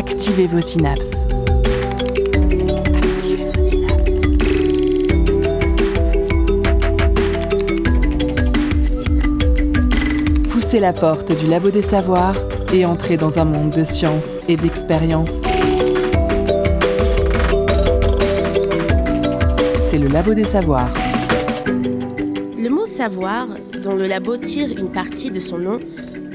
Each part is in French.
Activez vos synapses. Activez. Poussez la porte du labo des savoirs et entrez dans un monde de science et d'expérience. C'est le labo des savoirs. Le mot savoir, dont le labo tire une partie de son nom,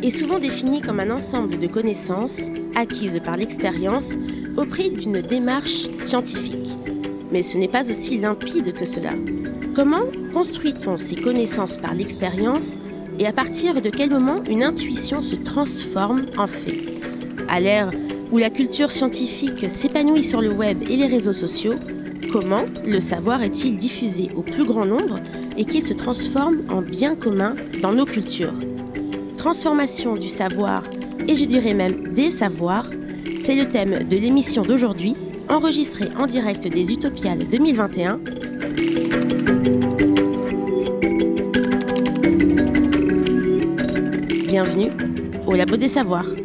est souvent défini comme un ensemble de connaissances acquises par l'expérience au prix d'une démarche scientifique. Mais ce n'est pas aussi limpide que cela. Comment construit-on ces connaissances par l'expérience et à partir de quel moment une intuition se transforme en fait? À l'ère où la culture scientifique s'épanouit sur le web et les réseaux sociaux, comment le savoir est-il diffusé au plus grand nombre et qu'il se transforme en bien commun dans nos cultures? Transformation du savoir, et je dirais même des savoirs, c'est le thème de l'émission d'aujourd'hui, enregistrée en direct des Utopiales 2021 Bienvenue au Labo des Savoirs.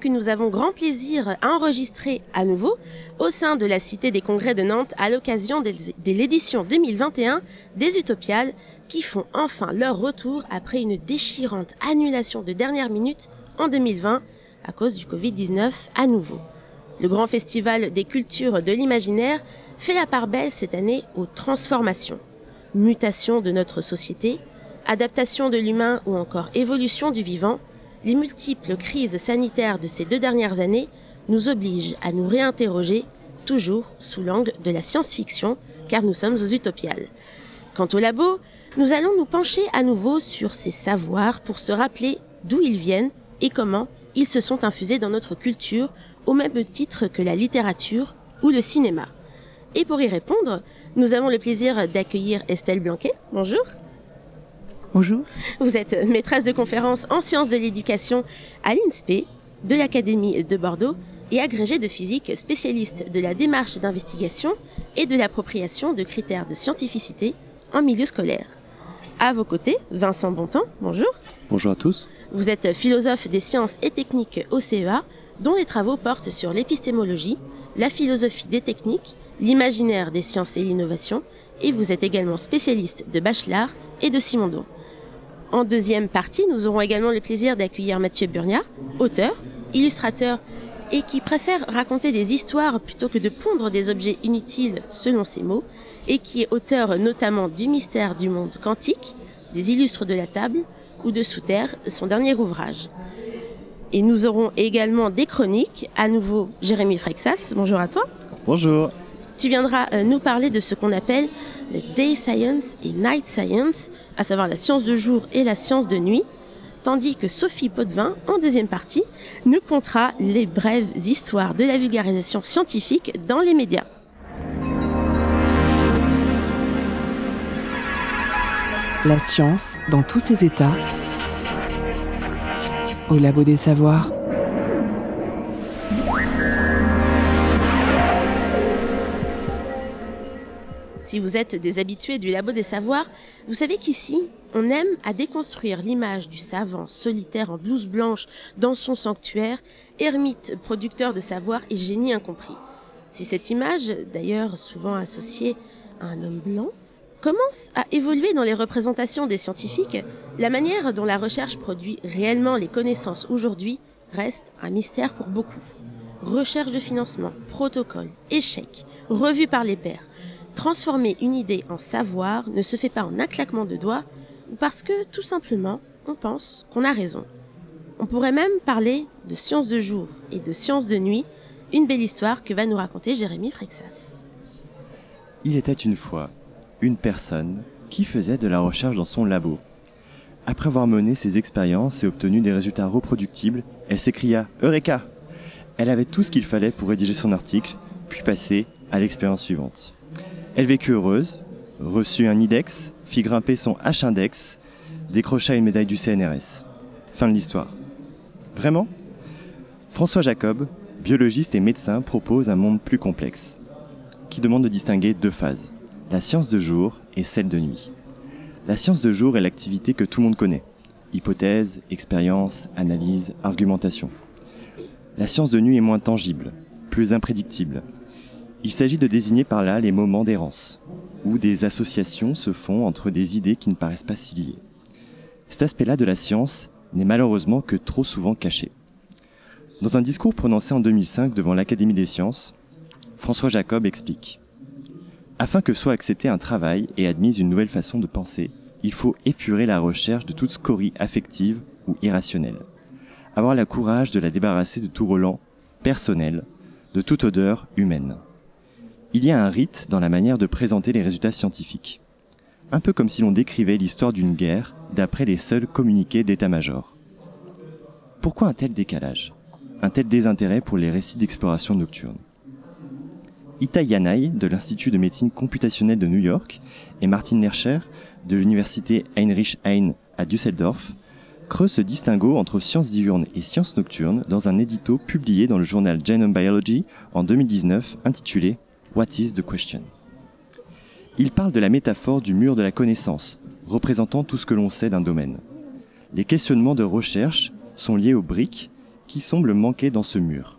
Que nous avons grand plaisir à enregistrer à nouveau au sein de la Cité des Congrès de Nantes à l'occasion de l'édition 2021 des Utopiales qui font enfin leur retour après une déchirante annulation de dernière minute en 2020 à cause du Covid-19 à nouveau. Le grand festival des cultures de l'imaginaire fait la part belle cette année aux transformations. Mutation de notre société, adaptation de l'humain ou encore évolution du vivant, les multiples crises sanitaires de ces deux dernières années nous obligent à nous réinterroger, toujours sous l'angle de la science-fiction, car nous sommes aux utopiales. Quant au labo, nous allons nous pencher à nouveau sur ces savoirs pour se rappeler d'où ils viennent et comment ils se sont infusés dans notre culture au même titre que la littérature ou le cinéma. Et pour y répondre, nous avons le plaisir d'accueillir Estelle Blanquet. Bonjour. Bonjour. Vous êtes maîtresse de conférences en sciences de l'éducation à l'INSPE de l'Académie de Bordeaux et agrégée de physique spécialiste de la démarche d'investigation et de l'appropriation de critères de scientificité en milieu scolaire. À vos côtés, Vincent Bontemps, bonjour. Bonjour à tous. Vous êtes philosophe des sciences et techniques au CEA, dont les travaux portent sur l'épistémologie, la philosophie des techniques, l'imaginaire des sciences et l'innovation, et vous êtes également spécialiste de Bachelard et de Simondon. En deuxième partie, nous aurons également le plaisir d'accueillir Mathieu Burnia, auteur, illustrateur et qui préfère raconter des histoires plutôt que de pondre des objets inutiles selon ses mots, et qui est auteur notamment du mystère du monde quantique, des illustres de la table ou de Sous Terre, son dernier ouvrage. Et nous aurons également des chroniques, à nouveau Jérémy Frexas, bonjour à toi. Bonjour. Tu viendras euh, nous parler de ce qu'on appelle le Day Science et Night Science, à savoir la science de jour et la science de nuit, tandis que Sophie Potvin, en deuxième partie, nous contera les brèves histoires de la vulgarisation scientifique dans les médias. La science dans tous ses états. Au labo des savoirs. Si vous êtes des habitués du Labo des Savoirs, vous savez qu'ici, on aime à déconstruire l'image du savant solitaire en blouse blanche dans son sanctuaire, ermite producteur de savoir et génie incompris. Si cette image, d'ailleurs souvent associée à un homme blanc, commence à évoluer dans les représentations des scientifiques, la manière dont la recherche produit réellement les connaissances aujourd'hui reste un mystère pour beaucoup. Recherche de financement, protocole, échec, revue par les pairs. Transformer une idée en savoir ne se fait pas en un claquement de doigts ou parce que tout simplement on pense qu'on a raison. On pourrait même parler de science de jour et de science de nuit, une belle histoire que va nous raconter Jérémy Frexas. Il était une fois une personne qui faisait de la recherche dans son labo. Après avoir mené ses expériences et obtenu des résultats reproductibles, elle s'écria Eureka Elle avait tout ce qu'il fallait pour rédiger son article, puis passer à l'expérience suivante. Elle vécut heureuse, reçut un IDEX, fit grimper son H-index, décrocha une médaille du CNRS. Fin de l'histoire. Vraiment? François Jacob, biologiste et médecin, propose un monde plus complexe, qui demande de distinguer deux phases, la science de jour et celle de nuit. La science de jour est l'activité que tout le monde connaît. Hypothèse, expérience, analyse, argumentation. La science de nuit est moins tangible, plus imprédictible. Il s'agit de désigner par là les moments d'errance, où des associations se font entre des idées qui ne paraissent pas si liées. Cet aspect-là de la science n'est malheureusement que trop souvent caché. Dans un discours prononcé en 2005 devant l'Académie des sciences, François Jacob explique Afin que soit accepté un travail et admise une nouvelle façon de penser, il faut épurer la recherche de toute scorie affective ou irrationnelle. Avoir le courage de la débarrasser de tout relent personnel, de toute odeur humaine. Il y a un rite dans la manière de présenter les résultats scientifiques. Un peu comme si l'on décrivait l'histoire d'une guerre d'après les seuls communiqués d'état-major. Pourquoi un tel décalage? Un tel désintérêt pour les récits d'exploration nocturne? Ita Yanai de l'Institut de médecine computationnelle de New York et Martin Lercher de l'université Heinrich Heine à Düsseldorf creusent ce distinguo entre sciences diurnes et sciences nocturnes dans un édito publié dans le journal Genome Biology en 2019 intitulé What is the question? Il parle de la métaphore du mur de la connaissance, représentant tout ce que l'on sait d'un domaine. Les questionnements de recherche sont liés aux briques qui semblent manquer dans ce mur.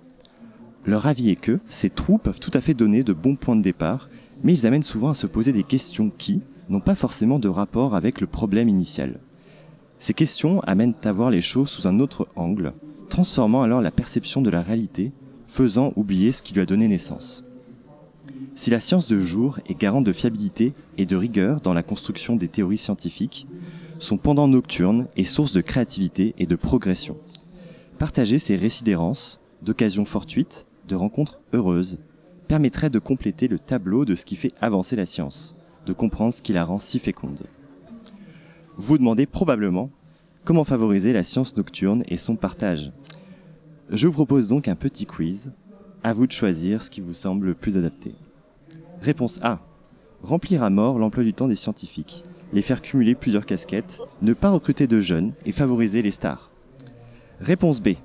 Leur avis est que ces trous peuvent tout à fait donner de bons points de départ, mais ils amènent souvent à se poser des questions qui n'ont pas forcément de rapport avec le problème initial. Ces questions amènent à voir les choses sous un autre angle, transformant alors la perception de la réalité, faisant oublier ce qui lui a donné naissance. Si la science de jour est garante de fiabilité et de rigueur dans la construction des théories scientifiques, son pendant nocturne est source de créativité et de progression. Partager ces récits d'errance, d'occasions fortuites, de rencontres heureuses permettrait de compléter le tableau de ce qui fait avancer la science, de comprendre ce qui la rend si féconde. Vous demandez probablement comment favoriser la science nocturne et son partage? Je vous propose donc un petit quiz. À vous de choisir ce qui vous semble le plus adapté. Réponse A. Remplir à mort l'emploi du temps des scientifiques, les faire cumuler plusieurs casquettes, ne pas recruter de jeunes et favoriser les stars. Réponse B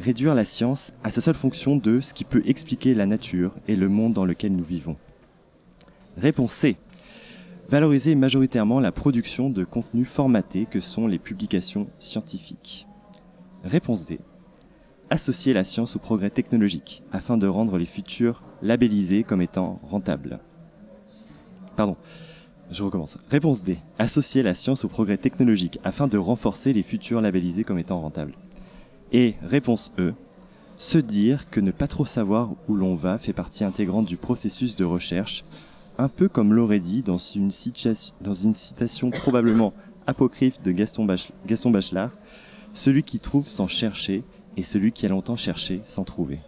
réduire la science à sa seule fonction de ce qui peut expliquer la nature et le monde dans lequel nous vivons. Réponse C. Valoriser majoritairement la production de contenus formatés que sont les publications scientifiques. Réponse D. Associer la science au progrès technologique afin de rendre les futurs labellisés comme étant rentables. Pardon, je recommence. Réponse D. Associer la science au progrès technologique afin de renforcer les futurs labellisés comme étant rentables. Et réponse E, se dire que ne pas trop savoir où l'on va fait partie intégrante du processus de recherche, un peu comme l'aurait dit dans une, citation probablement apocryphe de Gaston Bachelard, celui qui trouve sans chercher et celui qui a longtemps cherché sans trouver.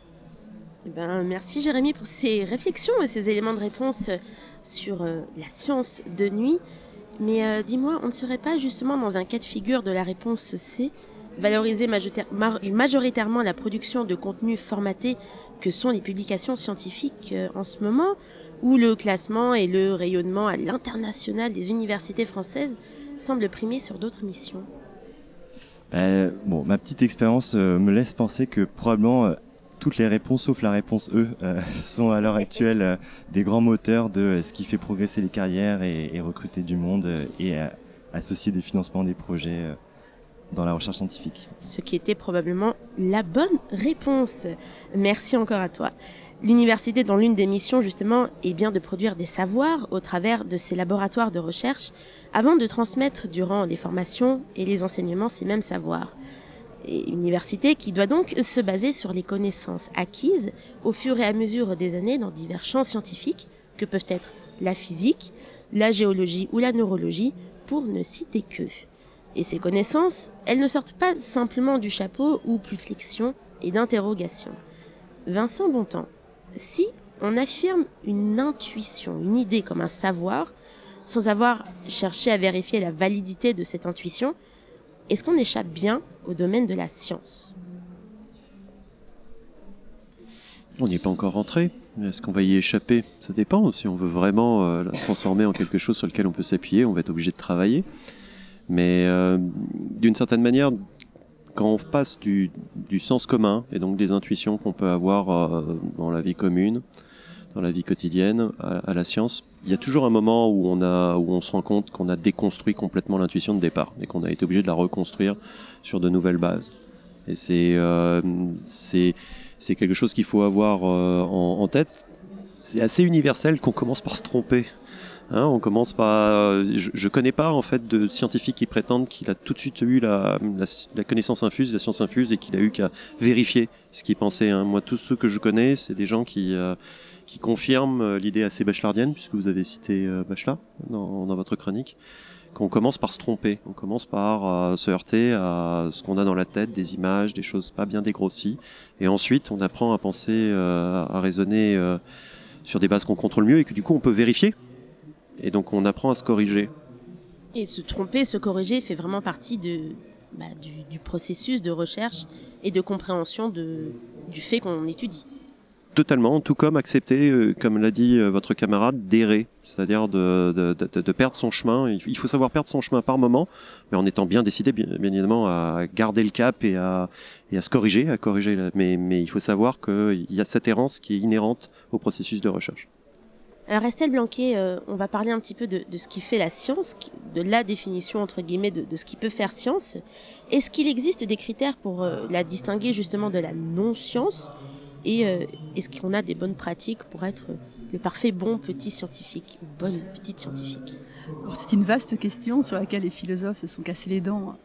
Eh ben, merci Jérémy pour ces réflexions et ces éléments de réponse sur euh, la science de nuit. Mais euh, dis-moi, on ne serait pas justement dans un cas de figure de la réponse C valoriser majoritairement la production de contenus formatés que sont les publications scientifiques euh, en ce moment, où le classement et le rayonnement à l'international des universités françaises semblent primer sur d'autres missions. Euh, bon, ma petite expérience euh, me laisse penser que probablement toutes les réponses, sauf la réponse E, sont à l'heure actuelle des grands moteurs de ce qui fait progresser les carrières et recruter du monde et associer des financements des projets dans la recherche scientifique. Ce qui était probablement la bonne réponse. Merci encore à toi. L'université, dont l'une des missions justement est bien de produire des savoirs au travers de ses laboratoires de recherche, avant de transmettre durant les formations et les enseignements ces mêmes savoirs. Et université qui doit donc se baser sur les connaissances acquises au fur et à mesure des années dans divers champs scientifiques que peuvent être la physique, la géologie ou la neurologie, pour ne citer que. Et ces connaissances, elles ne sortent pas simplement du chapeau ou plus de flexion et d'interrogation. Vincent Bontemps, si on affirme une intuition, une idée comme un savoir, sans avoir cherché à vérifier la validité de cette intuition, est-ce qu'on échappe bien au domaine de la science? On n'y est pas encore rentré. Est-ce qu'on va y échapper? Ça dépend. Si on veut vraiment euh, la transformer en quelque chose sur lequel on peut s'appuyer, on va être obligé de travailler. Mais euh, d'une certaine manière, quand on passe du, sens commun et donc des intuitions qu'on peut avoir euh, dans la vie commune, dans la vie quotidienne à, la science, il y a toujours un moment où on, a, où on se rend compte qu'on a déconstruit complètement l'intuition de départ et qu'on a été obligé de la reconstruire sur de nouvelles bases. Et c'est euh, quelque chose qu'il faut avoir euh, en tête. C'est assez universel qu'on commence par se tromper Hein, on commence par. Je, je connais pas en fait de scientifiques qui prétendent qu'il a tout de suite eu la, connaissance infuse, la science infuse, et qu'il a eu qu'à vérifier ce qu'il pensait. Hein. Moi, tous ceux que je connais, c'est des gens qui euh, qui confirment euh, l'idée assez bachelardienne, puisque vous avez cité euh, Bachelard dans, dans votre chronique qu'on commence par se tromper, on commence par se heurter à ce qu'on a dans la tête, des images, des choses pas bien dégrossies, et ensuite on apprend à penser, à raisonner sur des bases qu'on contrôle mieux et que du coup on peut vérifier et donc on apprend à se corriger. Et se tromper, se corriger fait vraiment partie de, bah, du, processus de recherche et de compréhension de, du fait qu'on étudie. Totalement, tout comme accepter, euh, comme l'a dit euh, votre camarade, d'errer, c'est-à-dire de, de, de, perdre son chemin. Il faut savoir perdre son chemin par moment, mais en étant bien décidé, bien, évidemment, à garder le cap et à, et à se corriger, à corriger. Mais, mais il faut savoir qu'il y a cette errance qui est inhérente au processus de recherche. Alors Estelle Blanquet, euh, on va parler un petit peu de, ce qui fait la science, de la définition entre guillemets de, ce qui peut faire science. Est-ce qu'il existe des critères pour euh, la distinguer justement de la non-science? Et euh, est-ce qu'on a des bonnes pratiques pour être le parfait bon petit scientifique, bonne petite scientifique? C'est une vaste question sur laquelle les philosophes se sont cassés les dents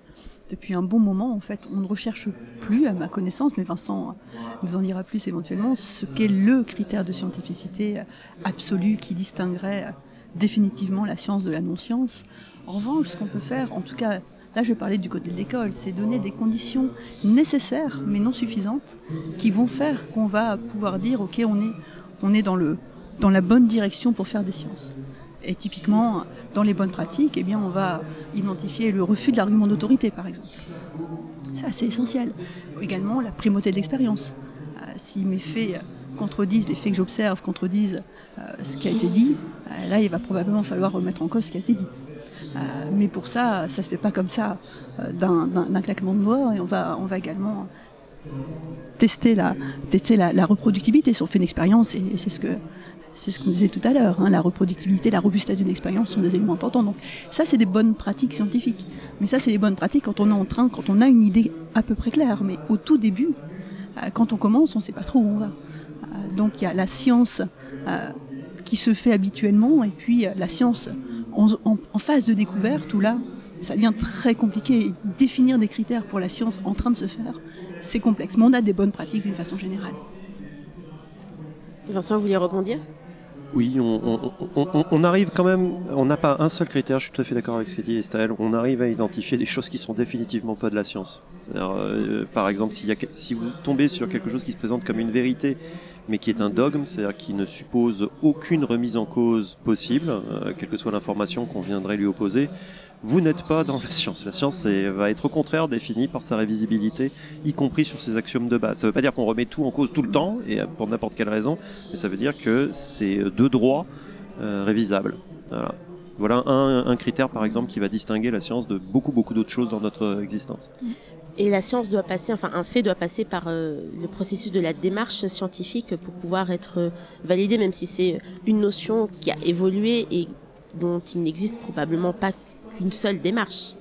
depuis un bon moment, en fait, on ne recherche plus, à ma connaissance, mais Vincent nous en dira plus éventuellement, ce qu'est le critère de scientificité absolu qui distinguerait définitivement la science de la non-science. En revanche, ce qu'on peut faire, en tout cas, là je vais parler du côté de l'école, c'est donner des conditions nécessaires, mais non suffisantes, qui vont faire qu'on va pouvoir dire, ok, on est, on est dans, la bonne direction pour faire des sciences. Et typiquement, dans les bonnes pratiques, eh bien, on va identifier le refus de l'argument d'autorité, par exemple. C'est assez essentiel. Également, la primauté de l'expérience. Euh, si mes faits contredisent, les faits que j'observe contredisent euh, ce qui a été dit, euh, là, il va probablement falloir remettre en cause ce qui a été dit. mais pour ça, ça se fait pas comme ça d'un claquement de doigts, et on va, on va également tester la, tester la, la reproductibilité. Si on fait une expérience, et c'est ce que c'est ce qu'on disait tout à l'heure, hein, la reproductibilité, la robustesse d'une expérience sont des éléments importants. Donc ça, c'est des bonnes pratiques scientifiques. Mais ça, c'est des bonnes pratiques quand on est en train, quand on a une idée à peu près claire. Mais au tout début, euh, quand on commence, on ne sait pas trop où on va. Euh, donc il y a la science euh, qui se fait habituellement, et puis la science en, phase de découverte, où là, ça devient très compliqué. définir des critères pour la science en train de se faire, c'est complexe. Mais on a des bonnes pratiques d'une façon générale. Vincent, vous vouliez rebondir? Oui, on, arrive quand même, on n'a pas un seul critère, je suis tout à fait d'accord avec ce qu'a dit Estelle, on arrive à identifier des choses qui sont définitivement pas de la science. Euh, par exemple, si vous tombez sur quelque chose qui se présente comme une vérité, mais qui est un dogme, c'est-à-dire qui ne suppose aucune remise en cause possible, euh, quelle que soit l'information qu'on viendrait lui opposer, vous n'êtes pas dans la science. La science va être au contraire définie par sa révisibilité, y compris sur ses axiomes de base. Ça ne veut pas dire qu'on remet tout en cause tout le temps, et pour n'importe quelle raison, mais ça veut dire que c'est deux droits euh, révisables. Voilà, un, critère, par exemple, qui va distinguer la science de beaucoup, beaucoup d'autres choses dans notre existence. Et la science doit passer, enfin un fait doit passer par euh, le processus de la démarche scientifique pour pouvoir être euh, validé, même si c'est une notion qui a évolué et dont il n'existe probablement pas qu'une seule démarche.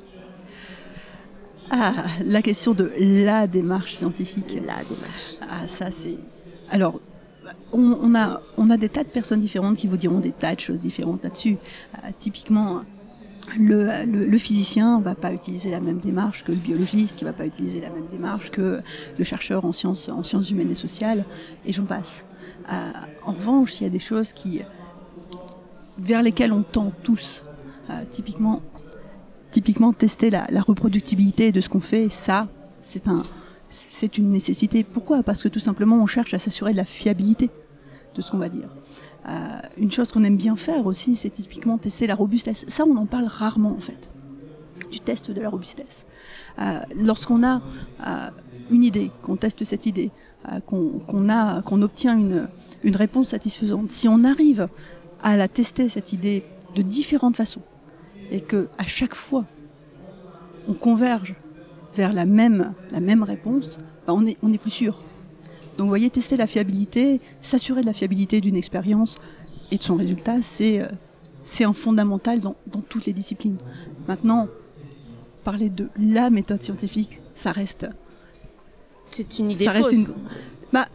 Ah, la question de la démarche scientifique. La démarche. Ah, ça c'est. Alors, on, a, on a des tas de personnes différentes qui vous diront des tas de choses différentes là-dessus. Euh, typiquement, le, le, physicien va pas utiliser la même démarche que le biologiste, qui va pas utiliser la même démarche que le chercheur en sciences, en sciences humaines et sociales, et j'en passe. Euh, en revanche, il y a des choses qui, vers lesquelles on tend tous. Euh, typiquement, typiquement tester la, reproductibilité de ce qu'on fait, ça, c'est un, c'est une nécessité. Pourquoi? Parce que tout simplement, on cherche à s'assurer de la fiabilité de ce qu'on va dire. Euh, une chose qu'on aime bien faire aussi, c'est typiquement tester la robustesse. Ça, on en parle rarement en fait, du test de la robustesse. Euh, lorsqu'on a une idée, qu'on teste cette idée, qu'on a, qu'on obtient une réponse satisfaisante, si on arrive à la tester cette idée de différentes façons, et que à chaque fois on converge vers la même, la même réponse, ben, on, est, on est plus sûr. Donc vous voyez, tester la fiabilité, s'assurer de la fiabilité d'une expérience et de son résultat, c'est euh, c'est un fondamental dans, dans toutes les disciplines. Maintenant, parler de la méthode scientifique, ça reste C'est une idée ça reste fausse. une- Bah,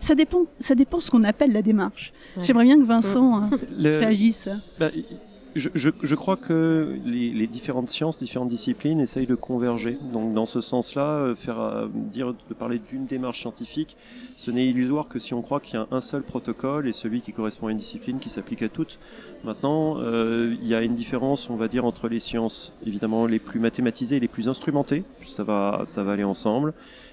ça dépend, ça dépend ce qu'on appelle la démarche. Ouais. J'aimerais bien que Vincent euh, Le- réagisse. Bah, je, je- crois que les, les différentes sciences, différentes disciplines essayent de converger. Donc, dans ce sens-là, euh, faire euh, dire de parler d'une démarche scientifique, ce n'est illusoire que si on croit qu'il y a un seul protocole et celui qui correspond à une discipline qui s'applique à toutes. Maintenant, euh, il y a une différence, on va dire, entre les sciences évidemment les plus mathématisées et les plus instrumentées. Ça va, ça va aller ensemble.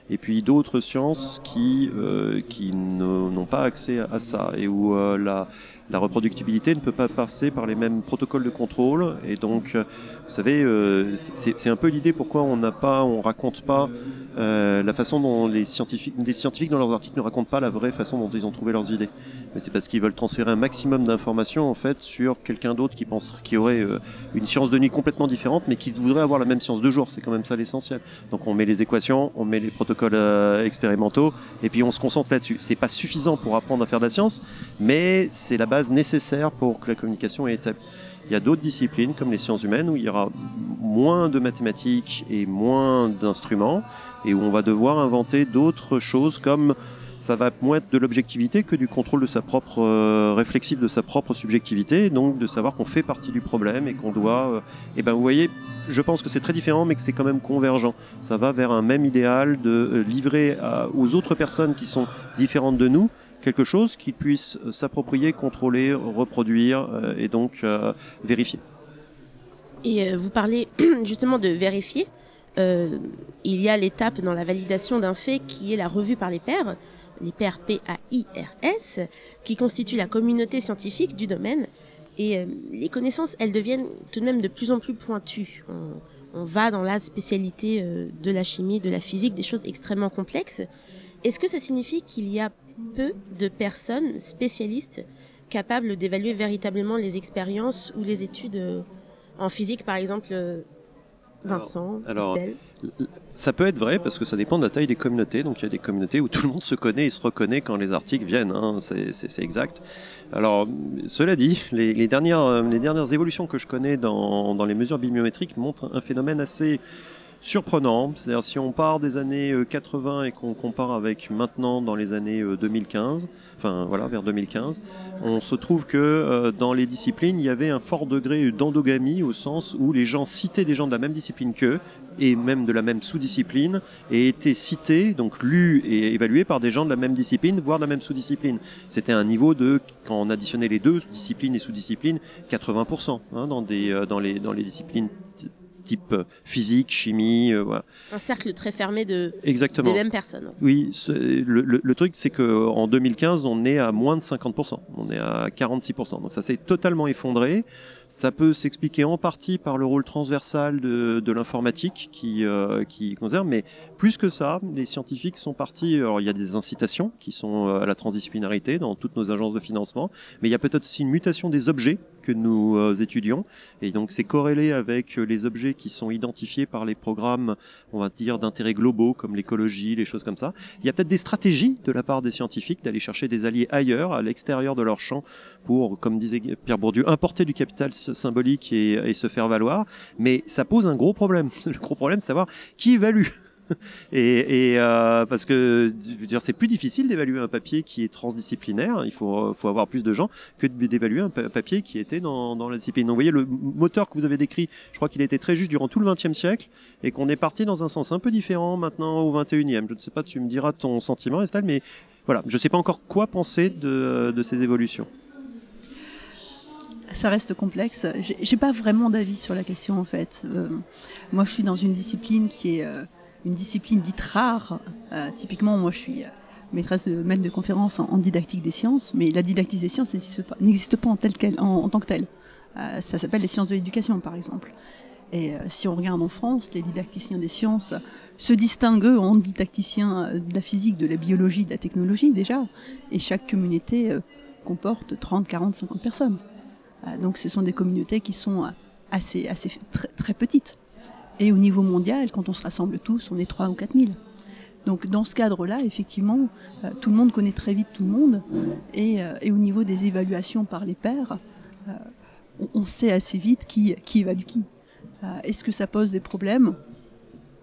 Et puis d'autres sciences qui, euh, qui n'ont pas accès à ça et où euh, la, la reproductibilité ne peut pas passer par les mêmes protocoles de contrôle. Et donc, euh, vous savez, euh, c'est un peu l'idée pourquoi on n'a pas, on raconte pas euh, la façon dont les scientifiques, les scientifiques dans leurs articles ne racontent pas la vraie façon dont ils ont trouvé leurs idées. Mais c'est parce qu'ils veulent transférer un maximum d'informations en fait sur quelqu'un d'autre qui pense, qui aurait une science de nuit complètement différente, mais qui voudrait avoir la même science de jour. C'est quand même ça l'essentiel. Donc on met les équations, on met les protocoles expérimentaux, et puis on se concentre là-dessus. C'est pas suffisant pour apprendre à faire de la science, mais c'est la base nécessaire pour que la communication est établie. Il y a d'autres disciplines, comme les sciences humaines, où il y aura moins de mathématiques et moins d'instruments, et où on va devoir inventer d'autres choses comme ça va moins être de l'objectivité que du contrôle de sa propre euh, réflexif de sa propre subjectivité, donc de savoir qu'on fait partie du problème et qu'on doit. euh, et ben vous voyez, je pense que c'est très différent, mais que c'est quand même convergent. Ça va vers un même idéal de euh, livrer aux autres personnes qui sont différentes de nous quelque chose qu'ils puissent euh, s'approprier, contrôler, reproduire euh, et donc euh, vérifier. Et vous parlez justement de vérifier. Il y a l'étape dans la validation d'un fait qui est la revue par les pairs, les pairs P-A-I-R-S, qui constituent la communauté scientifique du domaine. Et les connaissances, elles deviennent tout de même de plus en plus pointues. On, va dans la spécialité de la chimie, de la physique, des choses extrêmement complexes. Est-ce que ça signifie qu'il y a peu de personnes spécialistes capables d'évaluer véritablement les expériences ou les études euh, en physique, par exemple, euh, Vincent, alors, Ça peut être vrai parce que ça dépend de la taille des communautés. Donc il y a des communautés où tout le monde se connaît et se reconnaît quand les articles viennent. hein. C'est- exact. Alors cela dit, les, les dernières, euh, les dernières évolutions que je connais dans, dans les mesures bibliométriques montrent un phénomène assez surprenant. C'est-à-dire si on part des années euh, 80 et qu'on compare avec maintenant dans les années euh, 2015, enfin voilà vers 2015, on se trouve que euh, dans les disciplines il y avait un fort degré d'endogamie au sens où les gens citaient des gens de la même discipline qu'eux et même de la même sous-discipline et étaient cités, donc lus et évalués par des gens de la même discipline, voire de la même sous-discipline. C'était un niveau de, quand on additionnait les deux, disciplines et sous-disciplines, 80% hein, dans, des, euh, dans, les, dans les disciplines type euh, physique, chimie, euh, voilà. Un cercle très fermé de, Exactement. des mêmes personnes. Oui, le, le- le truc, c'est qu'en 2015, on est à moins de 50%. On est à 46%. Donc ça s'est totalement effondré. Ça peut s'expliquer en partie par le rôle transversal de, de l'informatique qui, euh, qui conserve, mais plus que ça, les scientifiques sont partis. Alors il y a des incitations qui sont euh, à la transdisciplinarité dans toutes nos agences de financement, mais il y a peut-être aussi une mutation des objets que nous euh, étudions, et donc c'est corrélé avec euh, les objets qui sont identifiés par les programmes, on va dire, d'intérêt globaux comme l'écologie, les choses comme ça. Il y a peut-être des stratégies de la part des scientifiques d'aller chercher des alliés ailleurs, à l'extérieur de leur champ, pour, comme disait Pierre Bourdieu, importer du capital symbolique et, se faire valoir. Mais ça pose un gros problème. Le gros problème, c'est savoir qui évalue. Et, euh, parce que dire, c'est plus difficile d'évaluer un papier qui est transdisciplinaire. Il faut, faut avoir plus de gens que d'évaluer un pa- papier qui était dans, dans la discipline. Donc, vous voyez, le moteur que vous avez décrit, je crois qu'il été très juste durant tout le XXe siècle et qu'on est parti dans un sens un peu différent maintenant au XXIe. Je ne sais pas, tu me diras ton sentiment, Estelle, mais voilà, je ne sais pas encore quoi penser de, de ces évolutions. Ça reste complexe. J'ai pas vraiment d'avis sur la question en fait. Euh, moi, je suis dans une discipline qui est euh, une discipline dite rare. Euh, typiquement, moi, je suis maîtresse de maître de conférence en, didactique des sciences, mais la didactique des sciences n'existe pas, pas en, en, tant que telle. Ça s'appelle les sciences de l'éducation, par exemple. Et si on regarde en France, les didacticiens des sciences se distinguent en didacticiens de la physique, de la biologie, de la technologie déjà. Et chaque communauté comporte 30, 40, 50 personnes. Euh, donc ce sont des communautés qui sont euh, assez, assez très, très petites. Et au niveau mondial, quand on se rassemble tous, on est 3 ou 4 000. Donc dans ce cadre-là, effectivement, euh, tout le monde connaît très vite tout le monde. Et, et au niveau des évaluations par les pairs, on, sait assez vite qui, qui évalue qui. Est-ce que ça pose des problèmes?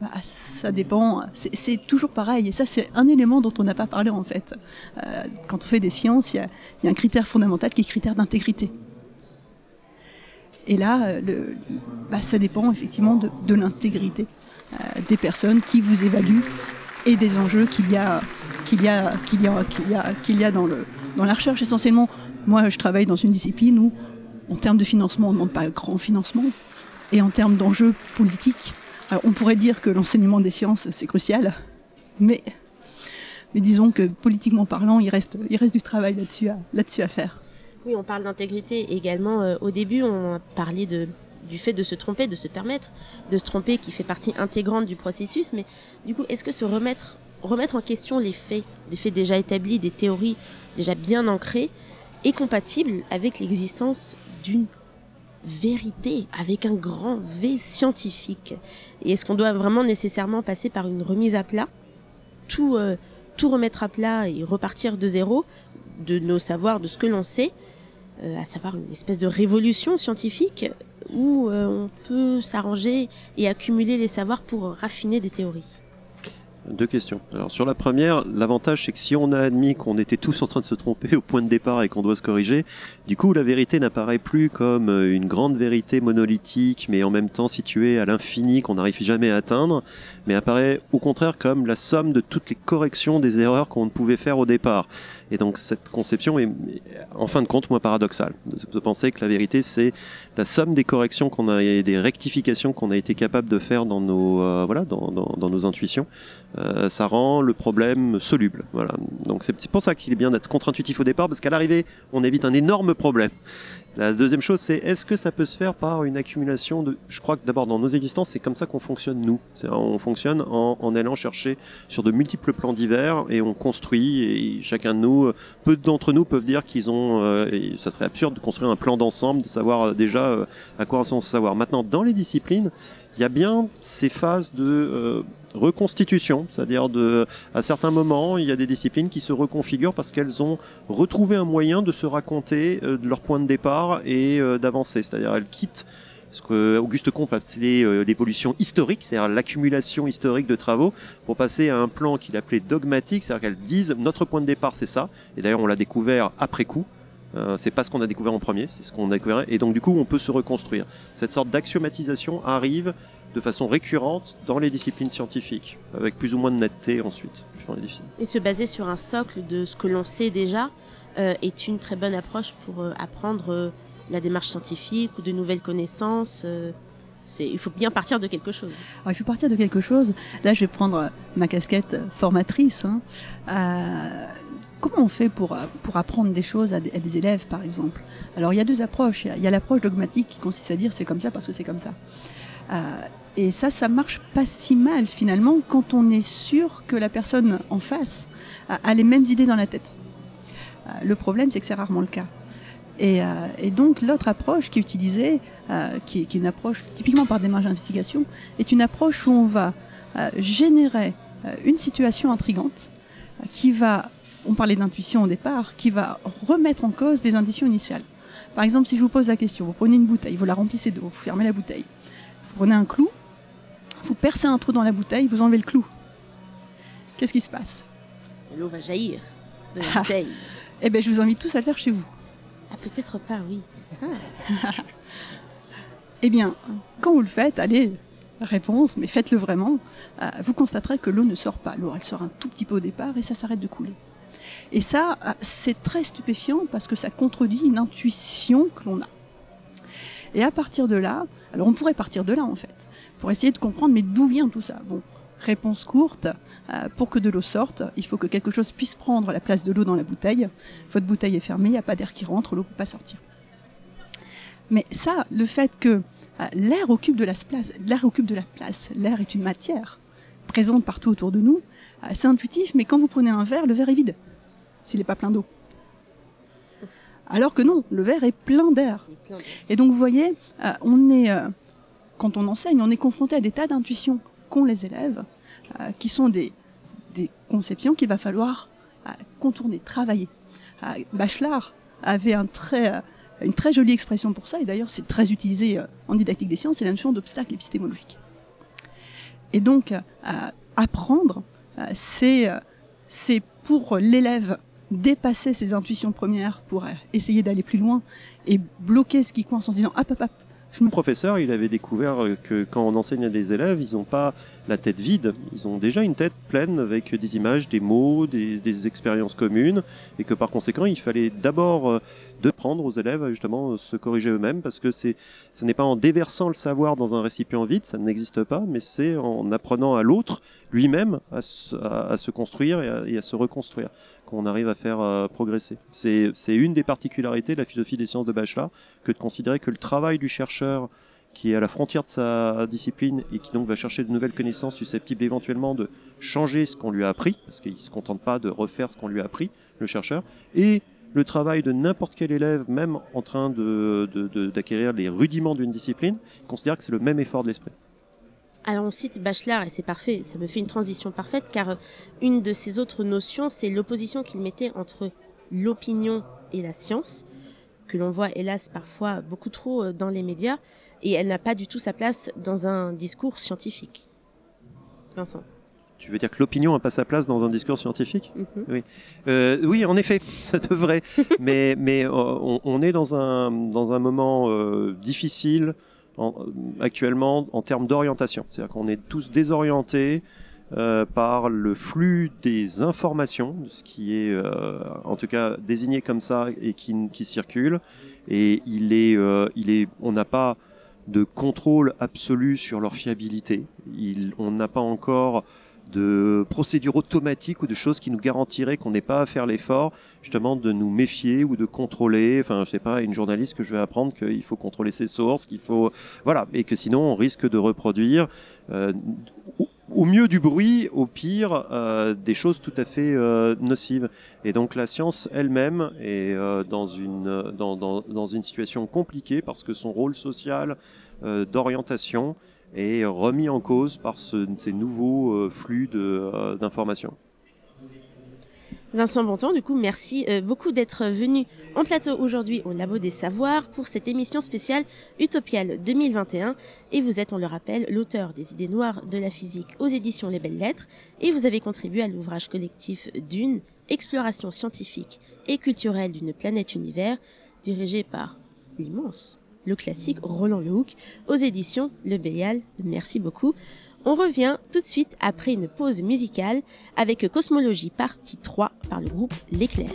Bah, Ça dépend. C'est toujours pareil. Et ça, c'est un élément dont on n'a pas parlé en fait. Euh, quand on fait des sciences, il y y a un critère fondamental qui est le critère d'intégrité. Et là, euh, bah, ça dépend effectivement de, l'intégrité euh, des personnes qui vous évaluent et des enjeux qu'il y a, dans, la recherche. Essentiellement, moi, je travaille dans une discipline où, en termes de financement, on ne demande pas grand financement. Et en termes d'enjeux politiques, on pourrait dire que l'enseignement des sciences, c'est crucial, mais, disons que politiquement parlant, il reste, du travail là-dessus à faire. Oui, on parle d'intégrité également. euh, au début, on parlé de, du fait de se tromper, de se permettre de se tromper, qui fait partie intégrante du processus. Mais du coup, est-ce que se remettre, remettre en question les faits, des faits déjà établis, des théories déjà bien ancrées, est compatible avec l'existence d'une vérité, avec un grand V scientifique? Et est-ce qu'on doit vraiment nécessairement passer par une remise à plat? Tout, euh, tout remettre à plat et repartir de zéro de nos savoirs, de ce que l'on sait, à savoir une espèce de révolution scientifique où euh, on peut s'arranger et accumuler les savoirs pour raffiner des théories. Deux questions. Alors sur la première, l'avantage c'est que si on a admis qu'on était tous en train de se tromper au point de départ et qu'on doit se corriger, du coup la vérité n'apparaît plus comme euh, une grande vérité monolithique mais en même temps située à l'infini qu'on n'arrive jamais à atteindre, mais apparaît au contraire comme la somme de toutes les corrections des erreurs qu'on pouvait faire au départ. Et donc cette conception est en fin de compte moins paradoxale. De penser que la vérité c'est la somme des corrections qu'on a et des rectifications qu'on a été capable de faire dans nos euh, voilà dans, dans, dans nos intuitions. Euh, ça rend le problème soluble. Voilà. Donc c'est pour ça qu'il est bien d'être contre-intuitif au départ, parce qu'à l'arrivée, on évite un énorme problème. La deuxième chose, c'est est-ce que ça peut se faire par une accumulation de... Je crois que d'abord, dans nos existences, c'est comme ça qu'on fonctionne, nous. On fonctionne en, en allant chercher sur de multiples plans divers et on construit, et chacun de nous, peu d'entre nous peuvent dire qu'ils ont... euh, et ça serait absurde de construire un plan d'ensemble, de savoir euh, déjà euh, à quoi ressemble ce savoir. Maintenant, dans les disciplines, il y a bien ces phases de euh, reconstitution, c'est-à-dire de, à certains moments, il y a des disciplines qui se reconfigurent parce qu'elles ont retrouvé un moyen de se raconter euh, de leur point de départ et euh, d'avancer. C'est-à-dire elles quittent ce que Auguste Comte appelait euh, l'évolution historique, c'est-à-dire l'accumulation historique de travaux, pour passer à un plan qu'il appelait dogmatique, c'est-à-dire qu'elles disent notre point de départ c'est ça, et d'ailleurs on l'a découvert après coup. Euh, c'est pas ce qu'on a découvert en premier, c'est ce qu'on a découvert, et donc du coup on peut se reconstruire. Cette sorte d'axiomatisation arrive de façon récurrente dans les disciplines scientifiques, avec plus ou moins de netteté ensuite. suivant les disciplines. Et se baser sur un socle de ce que l'on sait déjà euh, est une très bonne approche pour euh, apprendre euh, la démarche scientifique ou de nouvelles connaissances. euh, c'est- il faut bien partir de quelque chose. Alors, il faut partir de quelque chose. Là, je vais prendre ma casquette formatrice. hein. Euh, comment on fait pour, pour apprendre des choses à des, à des élèves, par exemple? Alors, il y a deux approches. Il y a- il y a l'approche dogmatique qui consiste à dire c'est comme ça parce que c'est comme ça. Et ça, ça marche pas si mal finalement quand on est sûr que la personne en face a, les mêmes idées dans la tête. Euh, le problème, c'est que c'est rarement le cas. Et, euh, donc l'autre approche qui est utilisée, euh, qui, est, une approche typiquement par démarche d'investigation, est une approche où on va générer une situation intrigante qui va, on parlait d'intuition au départ, qui va remettre en cause des inditions initiales. Par exemple, si je vous pose la question, vous prenez une bouteille, vous la remplissez d'eau, vous fermez la bouteille, vous prenez un clou, vous percez un trou dans la bouteille, vous enlevez le clou. Qu'est-ce qui se passe L'eau va jaillir de la Ah. bouteille. Eh bien, je vous invite tous à le faire chez vous. Ah, peut-être pas, oui. Eh bien, quand vous le faites, allez, réponse, mais faites-le vraiment, euh, vous constaterez que l'eau ne sort pas. L'eau, elle sort un tout petit peu au départ et ça s'arrête de couler. Et ça, euh, c'est très stupéfiant parce que ça contredit une intuition que l'on a. Et à partir de là, alors on pourrait partir de là en fait, pour essayer de comprendre, mais d'où vient tout ça? Bon, réponse courte, euh, pour que de l'eau sorte, il faut que quelque chose puisse prendre la place de l'eau dans la bouteille. Votre bouteille est fermée, il n'y a pas d'air qui rentre, l'eau ne peut pas sortir. Mais ça, le fait que euh, l'air occupe de la place, l'air occupe de la place, l'air est une matière présente partout autour de nous, euh, c'est intuitif, mais quand vous prenez un verre, le verre est vide, s'il n'est pas plein d'eau. Alors que non, le verre est plein d'air. Et donc vous voyez, on est, quand on enseigne, on est confronté à des tas d'intuitions qu'ont les élèves, euh, qui sont des, conception qu'il va falloir euh, contourner, travailler. Euh, Bachelard avait un très, une très jolie expression pour ça, et d'ailleurs c'est très utilisé en didactique des sciences, c'est la notion d'obstacle épistémologique. Et donc, apprendre, c'est pour l'élève dépasser ses intuitions premières pour essayer d'aller plus loin et bloquer ce qui coince en se disant hop hop hop. Le professeur, il avait découvert euh, que quand on enseigne à des élèves, ils n'ont pas la tête vide, ils ont déjà une tête pleine avec des images, des mots, des, expériences communes, et que par conséquent, il fallait d'abord euh, de prendre aux élèves à justement se corriger eux-mêmes, parce que c'est, ce n'est pas en déversant le savoir dans un récipient vide, ça n'existe pas, mais c'est en apprenant à l'autre lui-même à, se- construire et à, et à se reconstruire qu'on arrive à faire euh, progresser. C'est, c'est une des particularités de la philosophie des sciences de Bachelard que de considérer que le travail du chercheur qui est à la frontière de sa discipline et qui donc va chercher de nouvelles connaissances susceptibles éventuellement de changer ce qu'on lui a appris, parce qu'il ne se contente pas de refaire ce qu'on lui a appris, le chercheur, et le travail de n'importe quel élève, même en train d'acquérir les rudiments d'une discipline, considère que c'est le même effort de l'esprit. Alors on cite Bachelard et c'est parfait, ça me fait une transition parfaite car euh, une de ses autres notions c'est l'opposition qu'il mettait entre l'opinion et la science, que l'on voit hélas parfois beaucoup trop euh, dans les médias et elle n'a pas du tout sa place dans un discours scientifique. Vincent. Tu veux dire que l'opinion n'a pas sa place dans un discours scientifique? Mhm. Euh, oui, en effet, ça devrait. mais mais euh, on, on est dans un, dans un moment euh, difficile en- actuellement en termes d'orientation. C'est-à-dire qu'on est tous désorientés euh, par le flux des informations, ce qui est euh, en tout cas désigné comme ça et qui, qui circule. Et il est, euh, il est, on n'a pas de contrôle absolu sur leur fiabilité. Il, on n'a pas encore de procédures automatiques ou de choses qui nous garantiraient qu'on n'ait pas à faire l'effort justement de nous méfier ou de contrôler. Enfin, je sais pas, une journaliste que je vais apprendre qu'il faut contrôler ses sources, qu'il faut voilà, et que sinon on risque de reproduire euh, au- mieux du bruit, au pire euh, des choses tout à fait euh, nocives. Et donc la science elle-même est euh, dans une situation compliquée parce que son rôle social d'orientation est remis en cause par ce- ces nouveaux flux d'informations. Vincent Bontemps, du coup, merci euh, beaucoup d'être venu en plateau aujourd'hui au Labo des Savoirs pour cette émission spéciale Utopial 2021. Et vous êtes, on le rappelle, l'auteur des idées noires de la physique aux éditions Les Belles Lettres. Et vous avez contribué à l'ouvrage collectif Dune, exploration scientifique et culturelle d'une planète univers, dirigé par l'immense, le classique Roland Lehoucq aux éditions Le Bélial. Merci beaucoup. On revient tout de suite après une pause musicale avec Cosmologie partie 3 par le groupe L'Éclair.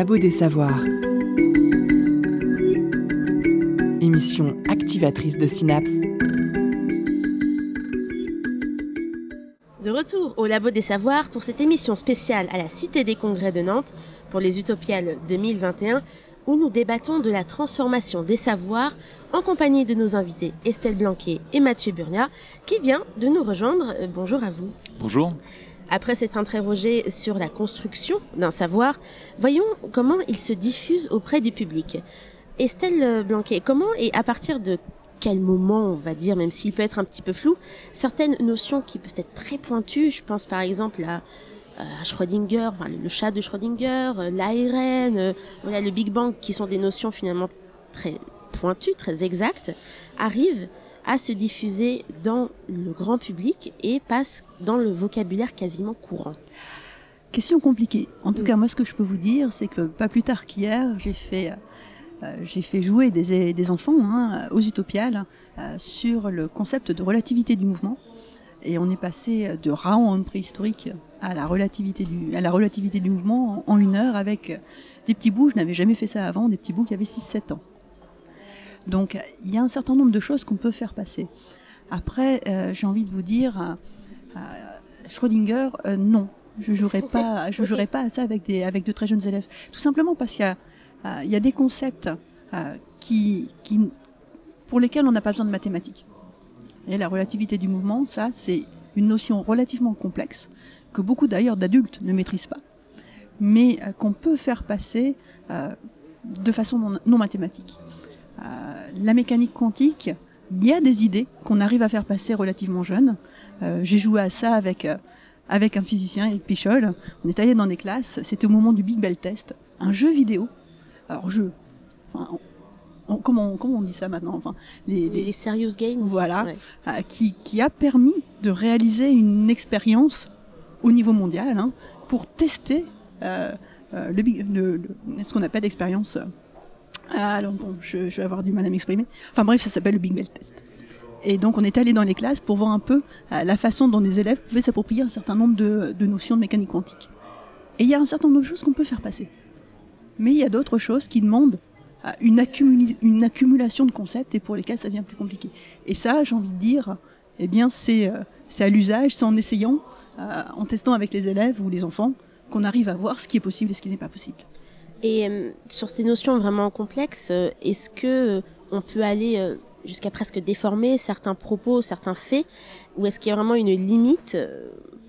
Labo des Savoirs. Émission activatrice de synapses. De retour au Labo des Savoirs pour cette émission spéciale à la Cité des Congrès de Nantes pour les Utopiales 2021 où nous débattons de la transformation des savoirs en compagnie de nos invités Estelle Blanquet et Mathieu Burnia qui vient de nous rejoindre. Euh, bonjour à vous. Bonjour. Après s'être interrogé sur la construction d'un savoir, voyons comment il se diffuse auprès du public. Estelle Blanquet, comment et à partir de quel moment, on va dire, même s'il peut être un petit peu flou, certaines notions qui peuvent être très pointues, je pense par exemple à euh, Schrödinger, enfin, le chat de Schrödinger, euh, l'ARN, euh, voilà, le Big Bang, qui sont des notions finalement très pointues, très exactes, arrivent à se diffuser dans le grand public et passent dans le vocabulaire quasiment courant. Question compliquée. En tout cas, moi, ce que je peux vous dire, c'est que pas plus tard qu'hier, j'ai fait, j'ai fait jouer des, des enfants hein, aux utopiales sur le concept de relativité du mouvement. Et on est passé de round préhistorique à la relativité du, à la relativité du mouvement en, une heure avec des petits bouts, je n'avais jamais fait ça avant, des petits bouts qui avaient 6-7 ans. Donc il y a un certain nombre de choses qu'on peut faire passer. Après, euh, j'ai envie de vous dire, euh, euh Schrödinger, euh, non, je jouerai pas, je jouerai pas à ça avec des, avec de très jeunes élèves. Tout simplement parce qu'il y y a des concepts qui, qui, pour lesquels on n'a pas besoin de mathématiques. Et la relativité du mouvement, ça, c'est une notion relativement complexe que beaucoup d'ailleurs d'adultes ne maîtrisent pas, mais qu'on peut faire passer de façon non, mathématique. Euh, la mécanique quantique, il y a des idées qu'on arrive à faire passer relativement jeune. J'ai joué à ça avec avec un physicien, Eric Pichol. On est allé dans des classes, c'était au moment du Big Bell Test, un jeu vidéo. Alors jeu, enfin, comment, comment on dit ça maintenant enfin, les, serious games. Voilà, qui, qui a permis de réaliser une expérience au niveau mondial hein, pour tester euh, euh, le, ce qu'on appelle l'expérience. Euh, alors bon, je, vais avoir du mal à m'exprimer. Enfin bref, ça s'appelle le Big Bell Test. Et donc on est allé dans les classes pour voir un peu la façon dont les élèves pouvaient s'approprier un certain nombre de, notions de mécanique quantique. Et il y a un certain nombre de choses qu'on peut faire passer. Mais il y a d'autres choses qui demandent une, une, accumulation de concepts et pour lesquels ça devient plus compliqué. Et ça, j'ai envie de dire, eh bien c'est à l'usage, c'est en essayant, euh, en testant avec les élèves ou les enfants, qu'on arrive à voir ce qui est possible et ce qui n'est pas possible. Et euh, sur ces notions vraiment complexes, euh, est-ce que on peut aller jusqu'à presque déformer certains propos, certains faits, ou est-ce qu'il y a vraiment une limite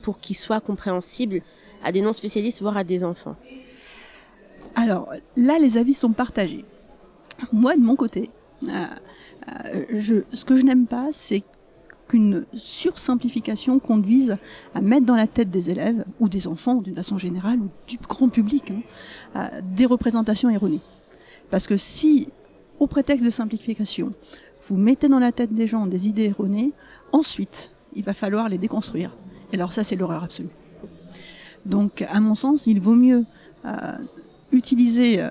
pour qu'ils soient compréhensibles à des non-spécialistes, voire à des enfants? Alors là, les avis sont partagés. Moi, de mon côté, je, ce que je n'aime pas, c'est qu'une sursimplification conduise à mettre dans la tête des élèves ou des enfants d'une façon générale ou du grand public hein, des représentations erronées. Parce que si, au prétexte de simplification, vous mettez dans la tête des gens des idées erronées, ensuite, il va falloir les déconstruire. Et alors ça, c'est l'horreur absolue. Donc, à mon sens, il vaut mieux euh, utiliser euh,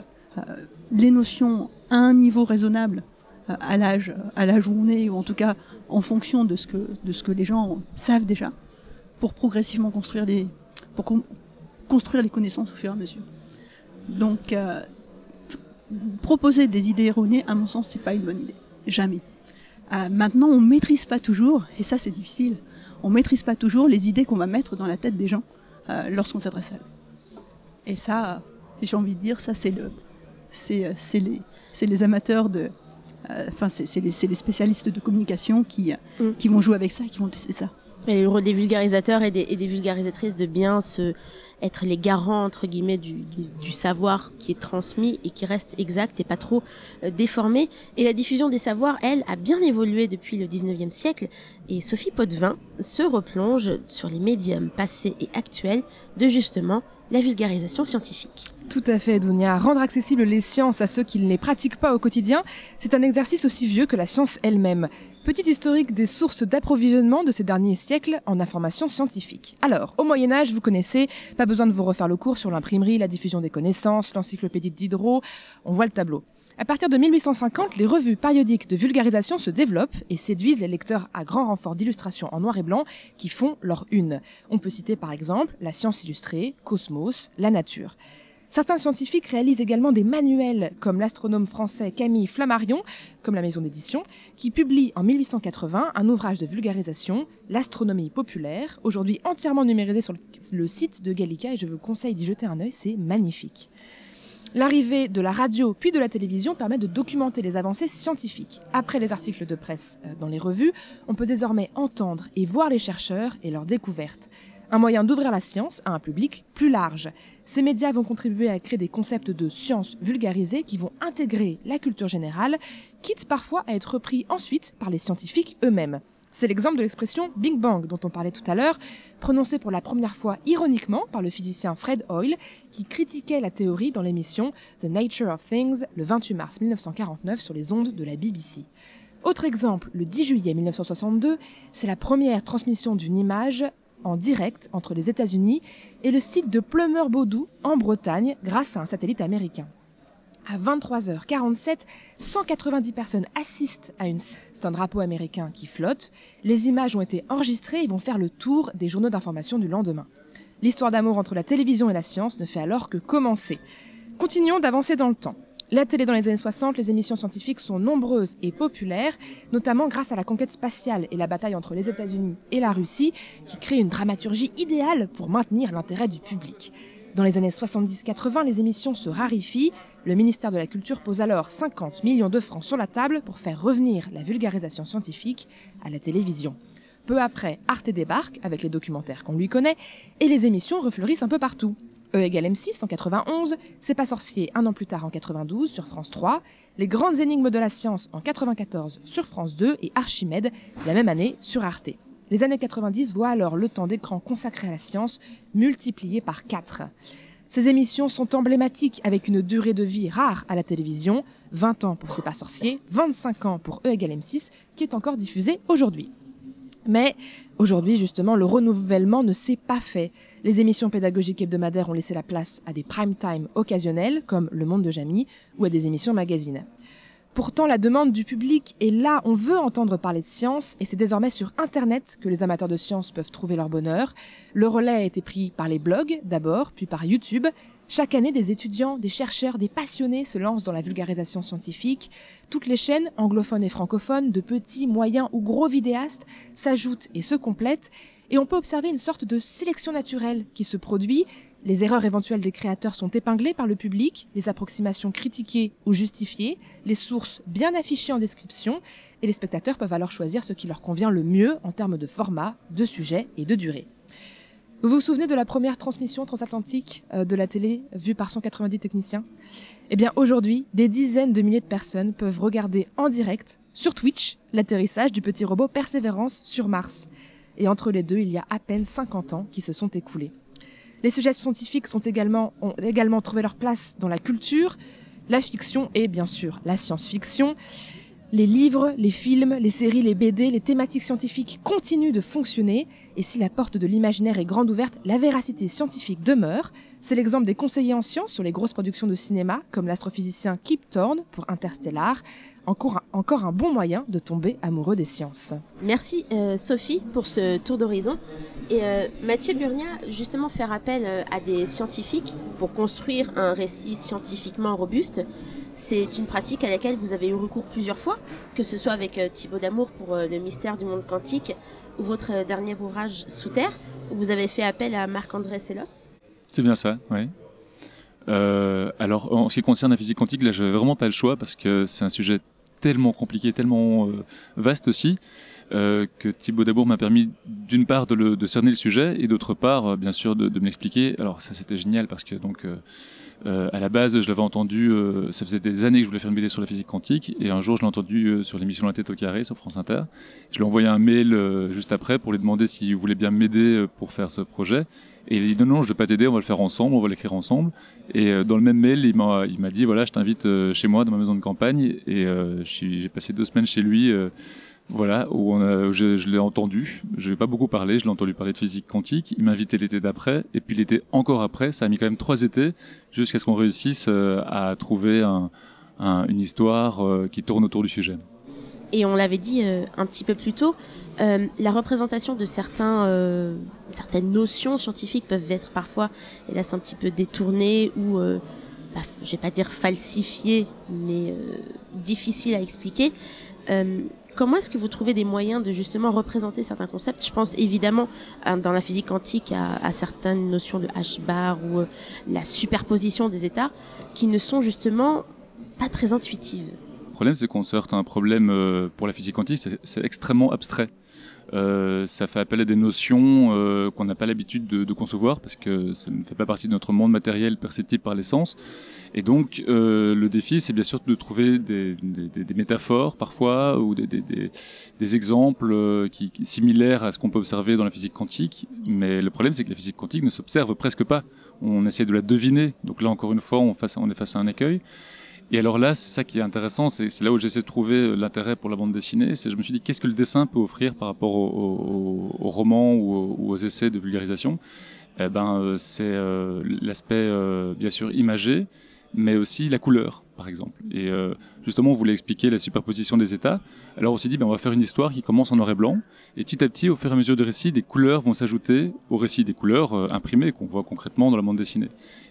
les notions à un niveau raisonnable euh, à l'âge à on est, ou en tout cas en fonction de ce que, de ce que les gens savent déjà, pour progressivement construire les, pour construire les connaissances au fur et à mesure. Donc, euh, proposer des idées erronées, à mon sens, c'est pas une bonne idée. Jamais. Euh, maintenant, on maîtrise pas toujours, et ça c'est difficile, on maîtrise pas toujours les idées qu'on va mettre dans la tête des gens euh, lorsqu'on s'adresse à eux. Et ça, j'ai envie de dire, ça c'est le, c'est, les, les amateurs de, enfin, c'est les, spécialistes de communication qui, mm. qui vont jouer avec ça, qui vont tester ça. Et le rôle des vulgarisateurs et des, et des, vulgarisatrices de bien se être les garants entre guillemets du, du, savoir qui est transmis et qui reste exact et pas trop euh, déformé. Et la diffusion des savoirs, elle, a bien évolué depuis le 19e siècle. Et Sophie Potvin se replonge sur les médiums passés et actuels de justement la vulgarisation scientifique. Tout à fait, Dunia. Rendre accessibles les sciences à ceux qui ne les pratiquent pas au quotidien, c'est un exercice aussi vieux que la science elle-même. Petit historique des sources d'approvisionnement de ces derniers siècles en informations scientifiques. Alors, au Moyen Âge, vous connaissez, pas besoin de vous refaire le cours sur l'imprimerie, la diffusion des connaissances, l'encyclopédie Diderot, on voit le tableau. À partir de 1850, les revues périodiques de vulgarisation se développent et séduisent les lecteurs à grand renfort d'illustrations en noir et blanc qui font leur une. On peut citer par exemple La Science illustrée, Cosmos, La Nature. Certains scientifiques réalisent également des manuels, comme l'astronome français Camille Flammarion, comme la maison d'édition, qui publie en 1880 un ouvrage de vulgarisation, L'astronomie populaire, aujourd'hui entièrement numérisé sur le site de Gallica, et je vous conseille d'y jeter un œil, c'est magnifique. L'arrivée de la radio puis de la télévision permet de documenter les avancées scientifiques. Après les articles de presse euh, dans les revues, on peut désormais entendre et voir les chercheurs et leurs découvertes un moyen d'ouvrir la science à un public plus large. Ces médias vont contribuer à créer des concepts de science vulgarisés qui vont intégrer la culture générale, quitte parfois à être repris ensuite par les scientifiques eux-mêmes. C'est l'exemple de l'expression Big Bang dont on parlait tout à l'heure, prononcée pour la première fois ironiquement par le physicien Fred Hoyle, qui critiquait la théorie dans l'émission The Nature of Things le 28 mars 1949 sur les ondes de la BBC. Autre exemple, le 10 juillet 1962, c'est la première transmission d'une image en direct entre les États-Unis et le site de Plumeur-Baudou en Bretagne grâce à un satellite américain. À 23h47, 190 personnes assistent à une... C'est un drapeau américain qui flotte. Les images ont été enregistrées et vont faire le tour des journaux d'information du lendemain. L'histoire d'amour entre la télévision et la science ne fait alors que commencer. Continuons d'avancer dans le temps. La télé dans les années 60, les émissions scientifiques sont nombreuses et populaires, notamment grâce à la conquête spatiale et la bataille entre les États-Unis et la Russie, qui crée une dramaturgie idéale pour maintenir l'intérêt du public. Dans les années 70-80, les émissions se raréfient. Le ministère de la Culture pose alors 50 millions de francs sur la table pour faire revenir la vulgarisation scientifique à la télévision. Peu après, Arte débarque avec les documentaires qu'on lui connaît et les émissions refleurissent un peu partout. E égale M6 en 91, C'est pas sorcier un an plus tard en 92 sur France 3, Les grandes énigmes de la science en 94 sur France 2 et Archimède la même année sur Arte. Les années 90 voient alors le temps d'écran consacré à la science multiplié par 4. Ces émissions sont emblématiques avec une durée de vie rare à la télévision, 20 ans pour C'est pas sorcier, 25 ans pour E égale M6, qui est encore diffusé aujourd'hui. Mais aujourd'hui, justement, le renouvellement ne s'est pas fait. Les émissions pédagogiques hebdomadaires ont laissé la place à des prime time occasionnels, comme Le Monde de Jamie, ou à des émissions magazines. Pourtant, la demande du public est là, on veut entendre parler de science, et c'est désormais sur Internet que les amateurs de science peuvent trouver leur bonheur. Le relais a été pris par les blogs, d'abord, puis par YouTube, chaque année, des étudiants, des chercheurs, des passionnés se lancent dans la vulgarisation scientifique. Toutes les chaînes, anglophones et francophones, de petits, moyens ou gros vidéastes, s'ajoutent et se complètent. Et on peut observer une sorte de sélection naturelle qui se produit. Les erreurs éventuelles des créateurs sont épinglées par le public, les approximations critiquées ou justifiées, les sources bien affichées en description, et les spectateurs peuvent alors choisir ce qui leur convient le mieux en termes de format, de sujet et de durée. Vous vous souvenez de la première transmission transatlantique euh, de la télé vue par 190 techniciens? Eh bien aujourd'hui, des dizaines de milliers de personnes peuvent regarder en direct, sur Twitch, l'atterrissage du petit robot Persévérance sur Mars. Et entre les deux, il y a à peine 50 ans qui se sont écoulés. Les sujets scientifiques également, ont également trouvé leur place dans la culture, la fiction et bien sûr la science-fiction. Les livres, les films, les séries, les BD, les thématiques scientifiques continuent de fonctionner, et si la porte de l'imaginaire est grande ouverte, la véracité scientifique demeure. C'est l'exemple des conseillers en sciences sur les grosses productions de cinéma, comme l'astrophysicien Kip Thorne pour Interstellar, encore un, bon moyen de tomber amoureux des sciences. Merci euh, Sophie pour ce tour d'horizon. Et euh, Mathieu Burnia, justement, faire appel euh, à des scientifiques pour construire un récit scientifiquement robuste. C'est une pratique à laquelle vous avez eu recours plusieurs fois, que ce soit avec euh, Thibaut Damour pour euh, Le mystère du monde quantique ou votre euh, dernier ouvrage Sous Terre, où vous avez fait appel à Marc-André Sellos. C'est bien ça, oui. Alors, en ce qui concerne la physique quantique, là, j'avais vraiment pas le choix parce que c'est un sujet tellement compliqué, tellement vaste aussi, euh, que Thibaut Dabour m'a permis d'une part de, le, de, cerner le sujet et d'autre part, bien sûr, de, de me l'expliquer. Alors ça, c'était génial parce que donc euh, à la base, je l'avais entendu, euh, ça faisait des années que je voulais faire une BD sur la physique quantique, et un jour je l'ai entendu euh, sur l'émission La tête au carré sur France Inter. Je lui ai envoyé un mail euh, juste après pour lui demander s'il voulait bien m'aider euh, pour faire ce projet. Et il a dit non, non, je vais pas t'aider, on va le faire ensemble, on va l'écrire ensemble. Et euh, dans le même mail, il m'a, il m'a dit voilà, je t'invite chez moi dans ma maison de campagne, et j'ai passé deux semaines chez lui Voilà, où, je, l'ai entendu. Je n'ai pas beaucoup parlé, je l'ai entendu parler de physique quantique. Il m'a invité l'été d'après, et puis l'été encore après. Ça a mis quand même trois étés jusqu'à ce qu'on réussisse euh, à trouver un, un, une histoire euh, qui tourne autour du sujet. Et on l'avait dit euh, un petit peu plus tôt, la représentation de certains, certaines notions scientifiques peuvent être parfois, hélas, un petit peu détournées ou, euh, bah, je vais pas dire falsifiées, mais difficiles à expliquer. Comment est-ce que vous trouvez des moyens de justement représenter certains concepts? Je pense évidemment euh, dans la physique quantique à, certaines notions de H-bar ou euh, la superposition des états qui ne sont justement pas très intuitives. Le problème, c'est qu'on à un problème euh, pour la physique quantique, c'est extrêmement abstrait. Euh, ça fait appel à des notions euh, qu'on n'a pas l'habitude de, de concevoir parce que ça ne fait pas partie de notre monde matériel perceptible par les sens. Et donc, euh, le défi, c'est bien sûr de trouver des, des- des- métaphores parfois ou des, des- exemples euh, qui, similaires à ce qu'on peut observer dans la physique quantique. Mais le problème, c'est que la physique quantique ne s'observe presque pas. On essaie de la deviner. Donc là, encore une fois, on est face à un écueil. Et alors là, c'est ça qui est intéressant, c'est là où j'essaie de trouver euh, l'intérêt pour la bande dessinée. C'est je me suis dit qu'est-ce que le dessin peut offrir par rapport au, au, ou, au- ou aux essais de vulgarisation? Eh ben, euh, c'est euh, l'aspect bien sûr imagé, mais aussi la couleur, par exemple. Et euh, justement, on voulait expliquer la superposition des états. Alors on s'est dit, ben, on va faire une histoire qui commence en noir et blanc, et petit à petit, au fur et à mesure du récit, des couleurs vont s'ajouter au récit, des couleurs euh, imprimées qu'on voit concrètement dans la bande dessinée.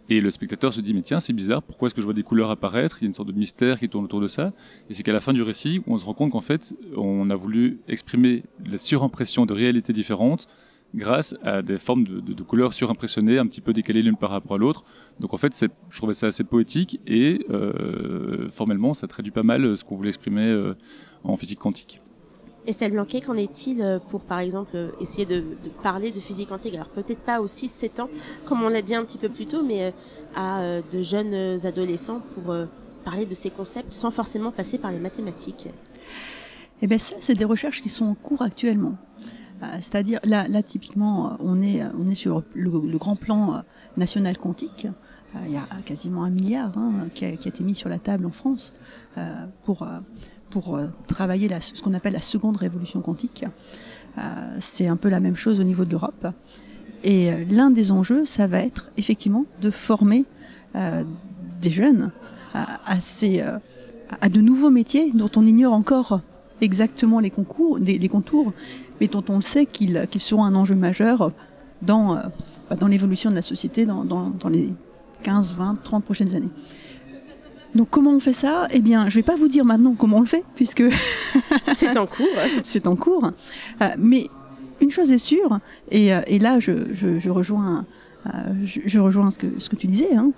Et le spectateur se dit, mais tiens, c'est bizarre, pourquoi est-ce que je vois des couleurs apparaître? Il y a une sorte de mystère qui tourne autour de ça. Et c'est qu'à la fin du récit, on se rend compte qu'en fait, on a voulu exprimer la surimpression de réalités différentes grâce à des formes de, de- de couleurs surimpressionnées, un petit peu décalées l'une par rapport à l'autre. Donc en fait, c'est- je trouvais ça assez poétique et euh, formellement, ça traduit pas mal ce qu'on voulait exprimer euh, en physique quantique. Estelle Blanquet, qu'en est-il euh, pour, par exemple, essayer de, de parler de physique quantique? Alors peut-être pas aux 6-7 ans, comme on l'a dit un petit peu plus tôt, mais à de jeunes adolescents pour parler de ces concepts sans forcément passer par les mathématiques. Eh bien ça, c'est des recherches qui sont en cours actuellement. Euh, C'est-à-dire, là, typiquement, euh, on est, on est sur le, grand plan euh, national quantique. Euh, Il y a quasiment un milliard hein, qui, a, été mis sur la table en France euh, pour, euh, euh, travailler ce qu'on appelle la seconde révolution quantique. Euh, C'est un peu la même chose au niveau de l'Europe. Et euh, l'un des enjeux, ça va être effectivement de former euh, des jeunes à, ces, euh, à de nouveaux métiers dont on ignore encore exactement les contours, mais dont on sait qu'ils seront un enjeu majeur dans, euh, bah, dans l'évolution de la société dans, dans, dans les 15, 20, 30 prochaines années. Donc comment on fait ça? Eh bien, je ne vais pas vous dire maintenant comment on le fait, puisque C'est en cours. c'est en cours. Euh, mais une chose est sûre, et, euh, et là je, je, je rejoins, je, je rejoins ce que, ce que tu disais, hein,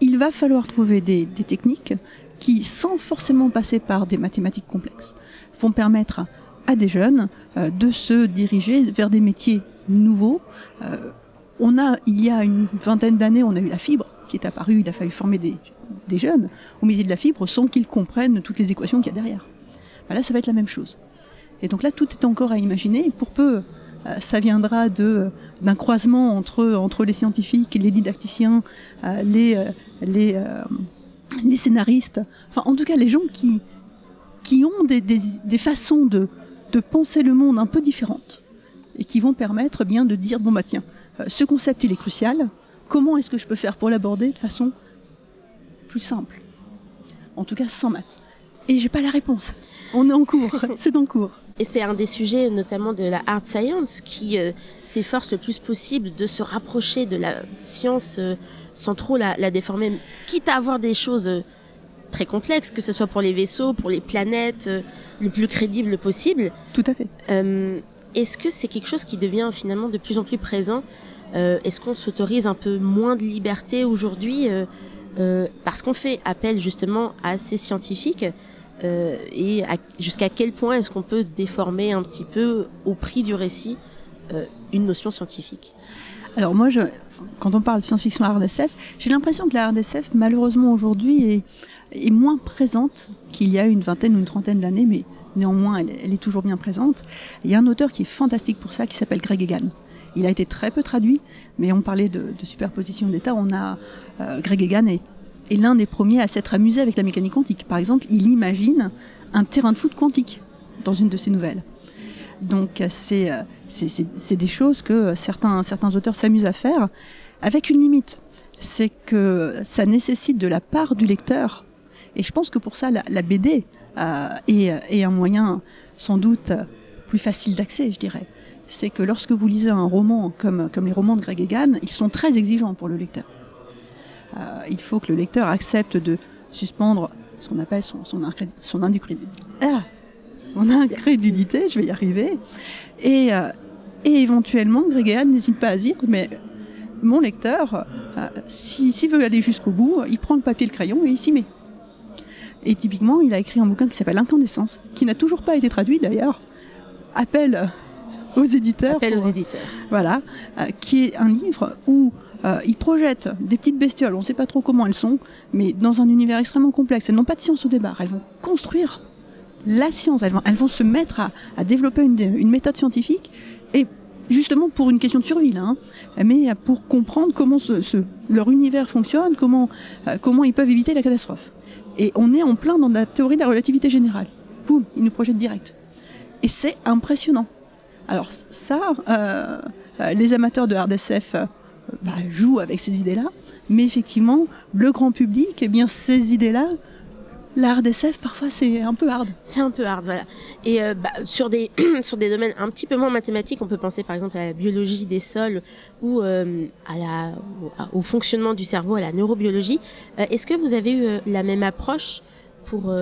il va falloir trouver des, des techniques qui, sans forcément passer par des mathématiques complexes, vont permettre à des jeunes euh, de se diriger vers des métiers nouveaux. Euh, on a, il y a une vingtaine d'années, on a eu la fibre qui est apparue, il a fallu former des, des jeunes au métier de la fibre sans qu'ils comprennent toutes les équations qu'il y a derrière. Ben là, ça va être la même chose. Et donc là, tout est encore à imaginer. Pour peu, euh, ça viendra de d'un croisement entre entre les scientifiques, les didacticiens, les les scénaristes. Enfin, en tout cas, les gens qui qui ont des, des façons de de penser le monde un peu différentes et qui vont permettre bien de dire bon bah tiens, euh, ce concept il est crucial. Comment est-ce que je peux faire pour l'aborder de façon plus simple? En tout cas, sans maths. Et j'ai pas la réponse. On est en cours, c'est en cours. Et c'est un des sujets, notamment de la hard science, qui euh, s'efforce le plus possible de se rapprocher de la science euh, sans trop la, la déformer, quitte à avoir des choses très complexes, que ce soit pour les vaisseaux, pour les planètes, euh, le plus crédible possible. Tout à fait. Euh, Est-ce que c'est quelque chose qui devient finalement de plus en plus présent Euh, Est-ce qu'on s'autorise un peu moins de liberté aujourd'hui euh, euh, parce qu'on fait appel justement à ces scientifiques euh, et jusqu'à quel point est-ce qu'on peut déformer un petit peu au prix du récit euh, une notion scientifique? Alors moi, quand on parle de science-fiction RDSF, j'ai l'impression que la RDSF, malheureusement aujourd'hui, est, moins présente qu'il y a une vingtaine ou une trentaine d'années, mais néanmoins, elle, est toujours bien présente. Il y a un auteur qui est fantastique pour ça, qui s'appelle Greg Egan. Il a été très peu traduit, mais on parlait de, superposition d'état. On a euh, Greg Egan est l'un des premiers à s'être amusé avec la mécanique quantique. Par exemple, il imagine un terrain de foot quantique. dans une de ses nouvelles. Donc c'est c'est des choses que certains, certains auteurs s'amusent à faire avec une limite. C'est que ça nécessite de la part du lecteur. Et je pense que pour ça, la, BD euh, est, est, un moyen sans doute plus facile d'accès, je dirais. C'est que lorsque vous lisez un roman comme, comme les romans de Greg Egan, ils sont très exigeants pour le lecteur. Euh, il faut que le lecteur accepte de suspendre ce qu'on appelle son, son, son, son incrédulité, je vais y arriver, et, euh, et éventuellement, Grégoire n'hésite pas à dire, mais mon lecteur, euh, s'il veut aller jusqu'au bout, il prend le papier et le crayon et il s'y met. Et typiquement, il a écrit un bouquin qui s'appelle Incandescence, qui n'a toujours pas été traduit d'ailleurs. Appel aux éditeurs. Appel aux éditeurs. Voilà, euh, qui est un livre où euh, il projette des petites bestioles, on ne sait pas trop comment elles sont, mais dans un univers extrêmement complexe. Elles n'ont pas de science au départ, elles vont construire la science, elles vont, se mettre à, développer une, méthode scientifique et justement pour une question de survie, hein, mais pour comprendre comment leur univers fonctionne, comment, euh, comment ils peuvent éviter la catastrophe. Et on est en plein dans la théorie de la relativité générale. Boum, ils nous projettent direct. Et c'est impressionnant. Alors ça, euh, euh, les amateurs de hard SF bah, jouent avec ces idées-là, mais effectivement, le grand public, eh bien, ces idées-là la RDSF, parfois, c'est un peu hard. C'est un peu hard, voilà. Et euh, bah, sur, des, domaines un petit peu moins mathématiques, on peut penser par exemple à la biologie des sols ou euh, au fonctionnement du cerveau, à la neurobiologie. Euh, est-ce que vous avez eu la même approche pour,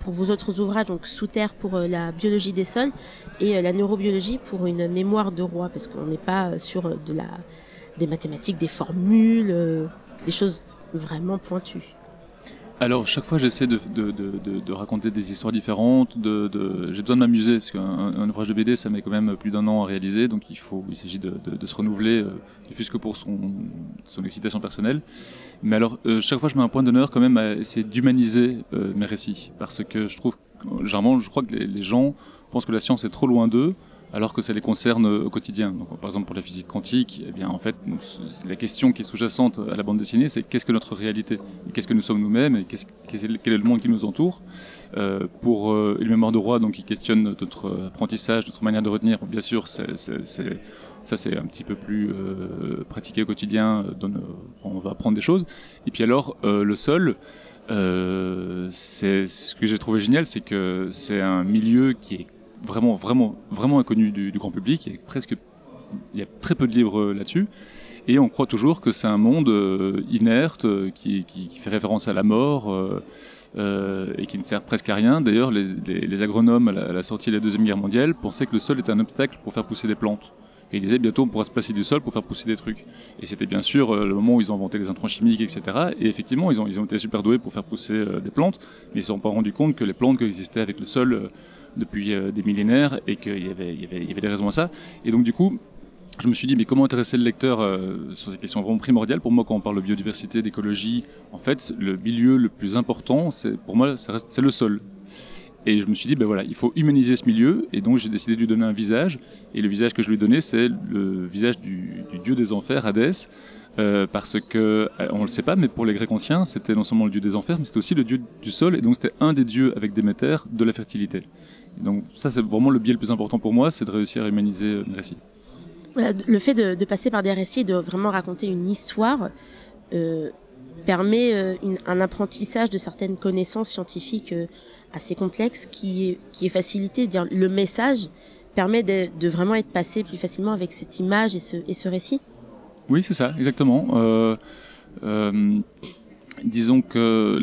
pour vos autres ouvrages, donc Sous Terre pour la biologie des sols et la neurobiologie pour une mémoire de roi, parce qu'on n'est pas sur de des mathématiques, des formules, des choses vraiment pointues alors chaque fois j'essaie de, de, de, raconter des histoires différentes, j'ai besoin de m'amuser parce qu'un un ouvrage de BD ça met quand même plus d'un an à réaliser, donc il faut, il s'agit de, se renouveler, euh, ne fût que pour son, son excitation personnelle. Mais alors euh, chaque fois je mets un point d'honneur quand même à essayer d'humaniser euh, mes récits parce que je trouve, généralement je crois que les gens pensent que la science est trop loin d'eux alors que ça les concerne au quotidien. Donc, par exemple, pour la physique quantique, eh bien, en fait, la question qui est sous-jacente à la bande dessinée, c'est qu'est-ce que notre réalité Qu'est-ce que nous sommes nous-mêmes Et quel est le monde qui nous entoure euh, Pour euh, une mémoire de roi, donc, qui questionne notre apprentissage, notre manière de retenir, bien sûr, c'est, ça c'est un petit peu plus euh, pratiqué au quotidien, on va apprendre des choses. Et puis alors, le sol, c'est ce que j'ai trouvé génial, c'est que c'est un milieu qui est vraiment, vraiment, vraiment inconnu du, grand public. A presque, il y a très peu de livres là-dessus. Et on croit toujours que c'est un monde euh, inerte euh, qui, fait référence à la mort euh, et qui ne sert presque à rien. D'ailleurs, les, agronomes à la, sortie de la Deuxième Guerre mondiale pensaient que le sol était un obstacle pour faire pousser des plantes. Et ils disaient bientôt on pourra se passer du sol pour faire pousser des trucs. Et c'était bien sûr le moment où ils ont inventé les intrants chimiques, etc. Et effectivement, ils ont, ils ont été super doués pour faire pousser des plantes, mais ils ne se sont pas rendus compte que les plantes coexistaient avec le sol depuis euh, des millénaires et qu'il y avait, y, avait, y avait des raisons à ça. Et donc du coup, je me suis dit, mais comment intéresser le lecteur euh, sur ces questions vraiment primordiales? Pour moi, quand on parle de biodiversité, d'écologie, en fait, le milieu le plus important, c'est pour moi, c'est le sol. Et je me suis dit, ben voilà, il faut humaniser ce milieu, et donc j'ai décidé de lui donner un visage. Et le visage que je lui ai donné, c'est le visage du, du, dieu des enfers, Hadès, euh, parce que euh, on le sait pas, mais pour les Grecs anciens, c'était non seulement le dieu des enfers, mais c'était aussi le dieu du sol, et donc c'était un des dieux avec Déméter de la fertilité. Donc ça, c'est vraiment le biais le plus important pour moi, c'est de réussir à humaniser euh, mes récits. le fait de, passer par des récits, de vraiment raconter une histoire, euh, permet euh, un apprentissage de certaines connaissances scientifiques assez complexes qui est, qui est facilité. Dire, le message permet de, vraiment être passé plus facilement avec cette image et et ce récit. Oui, c'est ça, exactement. disons que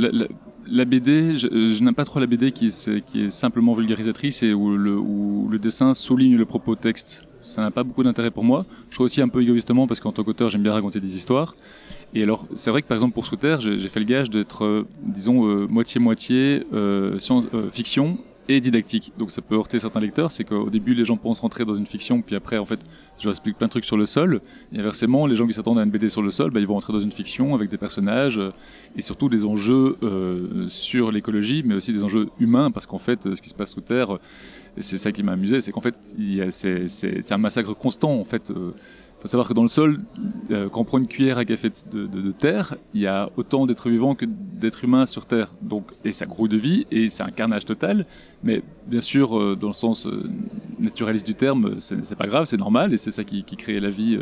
la BD, je, n'aime pas trop la BD qui, est, qui est simplement vulgarisatrice et où le, le dessin souligne le propos texte. Ça n'a pas beaucoup d'intérêt pour moi. Je trouve aussi un peu égoïstement parce qu'en tant qu'auteur, j'aime bien raconter des histoires. Et alors, c'est vrai que par exemple pour Sous Terre, j'ai fait le gage d'être, euh, disons, euh, moitié-moitié euh, fiction et didactique. Donc ça peut heurter certains lecteurs, c'est qu'au début les gens pensent rentrer dans une fiction, puis après en fait je leur explique plein de trucs sur le sol, et inversement les gens qui s'attendent à une BD sur le sol, bah, ils vont rentrer dans une fiction avec des personnages, euh, et surtout des enjeux euh, sur l'écologie, mais aussi des enjeux humains, parce qu'en fait ce qui se passe sous Terre, c'est ça qui m'a amusé, c'est qu'en fait, c'est un massacre constant. En fait, Euh, faut savoir que dans le sol, euh, quand on prend une cuillère à café de, de- de terre, il y a autant d'êtres vivants que d'êtres humains sur Terre. Donc, et ça grouille de vie et c'est un carnage total. Mais bien sûr, euh, dans le sens euh, naturaliste du terme, c'est pas grave, c'est normal et c'est ça qui, qui crée la vie.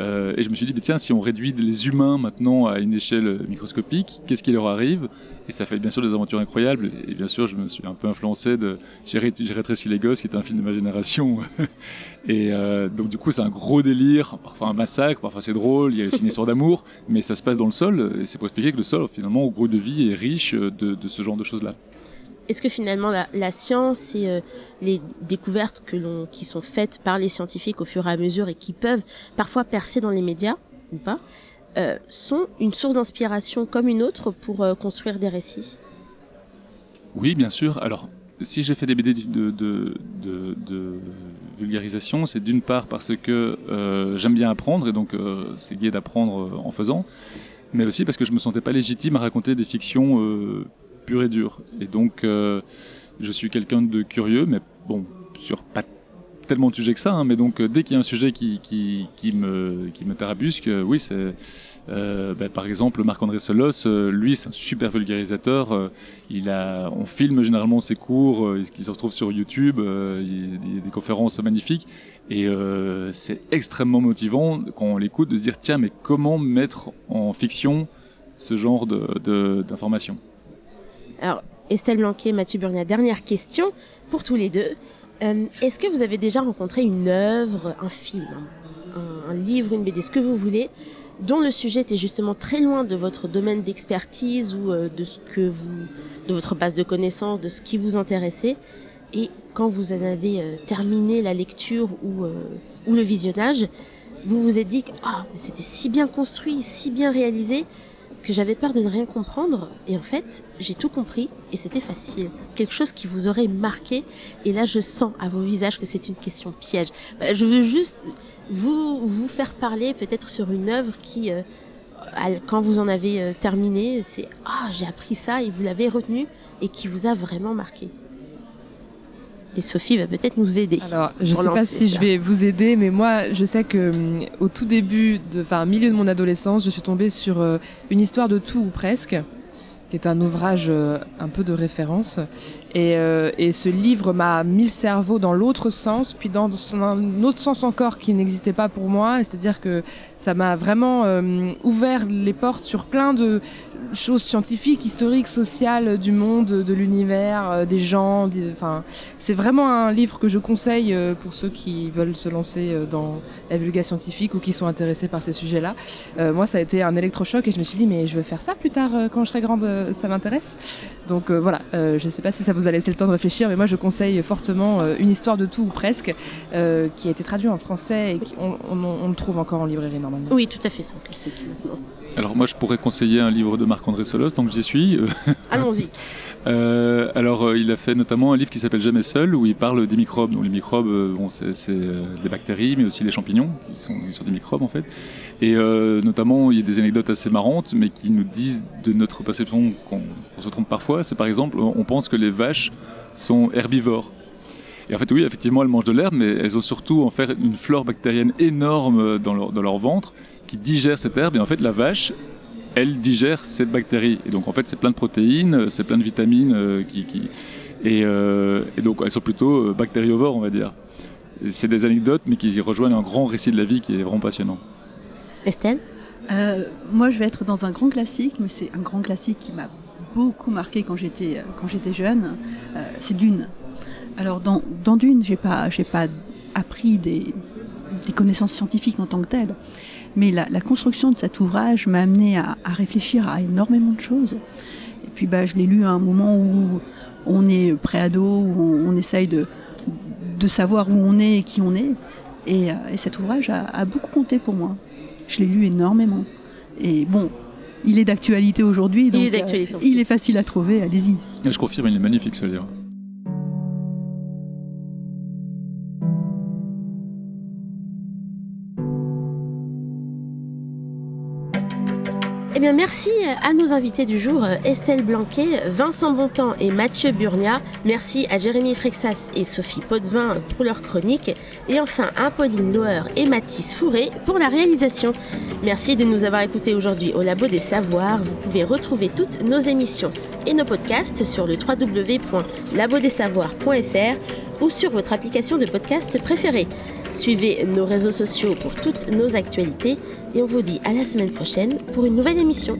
Euh, et je me suis dit, mais tiens, si on réduit les humains maintenant à une échelle microscopique, qu'est-ce qui leur arrive? Et ça fait bien sûr des aventures incroyables. Et bien sûr, je me suis un peu influencé de J'ai ré- j'ai rétréci les gosses, qui est un film de ma génération. et euh, donc, du coup, c'est un gros délire, parfois un massacre, parfois c'est drôle, il y a aussi une histoire d'amour, mais ça se passe dans le sol. Et c'est pour expliquer que le sol, finalement, au gros de vie, est riche de ce genre de choses-là. Est-ce que finalement la, science et euh, les découvertes qui sont faites par les scientifiques au fur et à mesure et qui peuvent parfois percer dans les médias ou pas, euh, sont une source d'inspiration comme une autre pour euh, construire des récits? Oui, bien sûr. Alors, si j'ai fait des BD de, vulgarisation, c'est d'une part parce que j'aime bien apprendre, et donc c'est gai d'apprendre en faisant, mais aussi parce que je me sentais pas légitime à raconter des fictions pures et dures. Et donc, euh, je suis quelqu'un de curieux, mais bon, sur pas tellement de sujets que ça, hein, mais donc euh, dès qu'il y a un sujet qui, qui, qui me, qui me tarabusque, euh, oui, c'est... ben, par exemple, Marc-André Solos, lui, c'est un super vulgarisateur. il a, on filme généralement ses cours qui se retrouvent sur YouTube. il a des, conférences magnifiques. Et c'est extrêmement motivant quand on l'écoute de se dire tiens, mais comment mettre en fiction ce genre de- de- d'informations Alors, Estelle Blanquet, Mathieu Burnia, dernière question pour tous les deux. Euh, Est-ce que vous avez déjà rencontré une œuvre, un film, un, livre, une BD, ce que vous voulez, dont le sujet était justement très loin de votre domaine d'expertise ou euh, de ce que vous, de votre base de connaissances, de ce qui vous intéressait, et quand vous en avez euh, terminé la lecture ou, ou le visionnage, vous vous êtes dit que mais c'était si bien construit, si bien réalisé, que j'avais peur de ne rien comprendre et en fait j'ai tout compris et c'était facile. Quelque chose qui vous aurait marqué et là je sens à vos visages que c'est une question piège. Bah, Je veux juste vous, vous faire parler peut-être sur une œuvre qui, euh, quand vous en avez euh, terminé, c'est ah j'ai appris ça et vous l'avez retenu et qui vous a vraiment marqué. Et Sophie va peut-être nous aider. Alors, je pour sais pas si ça. je vais vous aider, mais moi, je sais que hum, au tout début, de, enfin, milieu de mon adolescence, je suis tombée sur euh, une histoire de tout ou presque, qui est un ouvrage euh, un peu de référence. Et, euh, et ce livre m'a mis le cerveau dans l'autre sens, puis dans un autre sens encore qui n'existait pas pour moi. C'est-à-dire que ça m'a vraiment euh, ouvert les portes sur plein de choses scientifiques, historiques, sociales du monde, de l'univers, euh, des gens. Enfin, c'est vraiment un livre que je conseille pour ceux qui veulent se lancer dans la vulgaire scientifique ou qui sont intéressés par ces sujets-là. Moi, ça a été un électrochoc et je me suis dit, mais je veux faire ça plus tard quand je serai grande, ça m'intéresse. Donc voilà, je ne sais pas si ça vous a laissé le temps de réfléchir, mais moi je conseille fortement euh, Une histoire de tout ou presque, euh, qui a été traduit en français et qui- on, on- on le trouve encore en librairie normalement. Oui, tout à fait, c'est un classique maintenant. Alors moi, je pourrais conseiller un livre de Marc-André Solos, donc j'y suis. Allons-y. Euh, alors, euh, il a fait notamment un livre qui s'appelle Jamais seul, où il parle des microbes. Donc, les microbes, euh, bon, c'est les bactéries, mais aussi les champignons, qui sont, des microbes en fait. Et notamment, il y a des anecdotes assez marrantes, mais qui nous disent de notre perception qu'on se trompe parfois. C'est par exemple, on pense que les vaches sont herbivores. Et en fait, oui, effectivement, elles mangent de l'herbe, mais elles ont surtout en fait une flore bactérienne énorme dans leur ventre qui digère cette herbe. Et en fait, la vache, elle digère cette bactérie. Et donc, en fait, c'est plein de protéines, c'est plein de vitamines euh, qui. qui- et, euh, et donc, elles sont plutôt euh, bactériovores, on va dire. C'est des anecdotes, mais qui rejoignent un grand récit de la vie qui est vraiment passionnant. Estelle? Euh, moi, je vais être dans un grand classique, mais c'est un grand classique qui m'a beaucoup marqué quand j'étais quand j'étais jeune. Euh, c'est Dune. Alors dans, dans Dune, j'ai pas j'ai pas appris des, des connaissances scientifiques en tant que telles, mais la, la construction de cet ouvrage m'a amené à, à réfléchir à énormément de choses. Et puis bah, je l'ai lu à un moment où on est préado, où on, on essaye de, de savoir où on est et qui on est. Et, euh, et cet ouvrage a, a beaucoup compté pour moi. Je l'ai lu énormément. Et bon, il est d'actualité aujourd'hui, donc est euh, il est facile à trouver, allez-y. Je confirme, il est magnifique ce livre. Eh bien, merci à nos invités du jour, Estelle Blanquet, Vincent Bontemps et Mathieu Burnia. Merci à Jérémy Frexas et Sophie Potvin pour leur chronique. Et enfin à Pauline Loher et Mathis Fourré pour la réalisation. Merci de nous avoir écoutés aujourd'hui au Labo des Savoirs. Vous pouvez retrouver toutes nos émissions et nos podcasts sur le www.labodessavoirs.fr ou sur votre application de podcast préférée. Suivez nos réseaux sociaux pour toutes nos actualités et on vous dit à la semaine prochaine pour une nouvelle émission.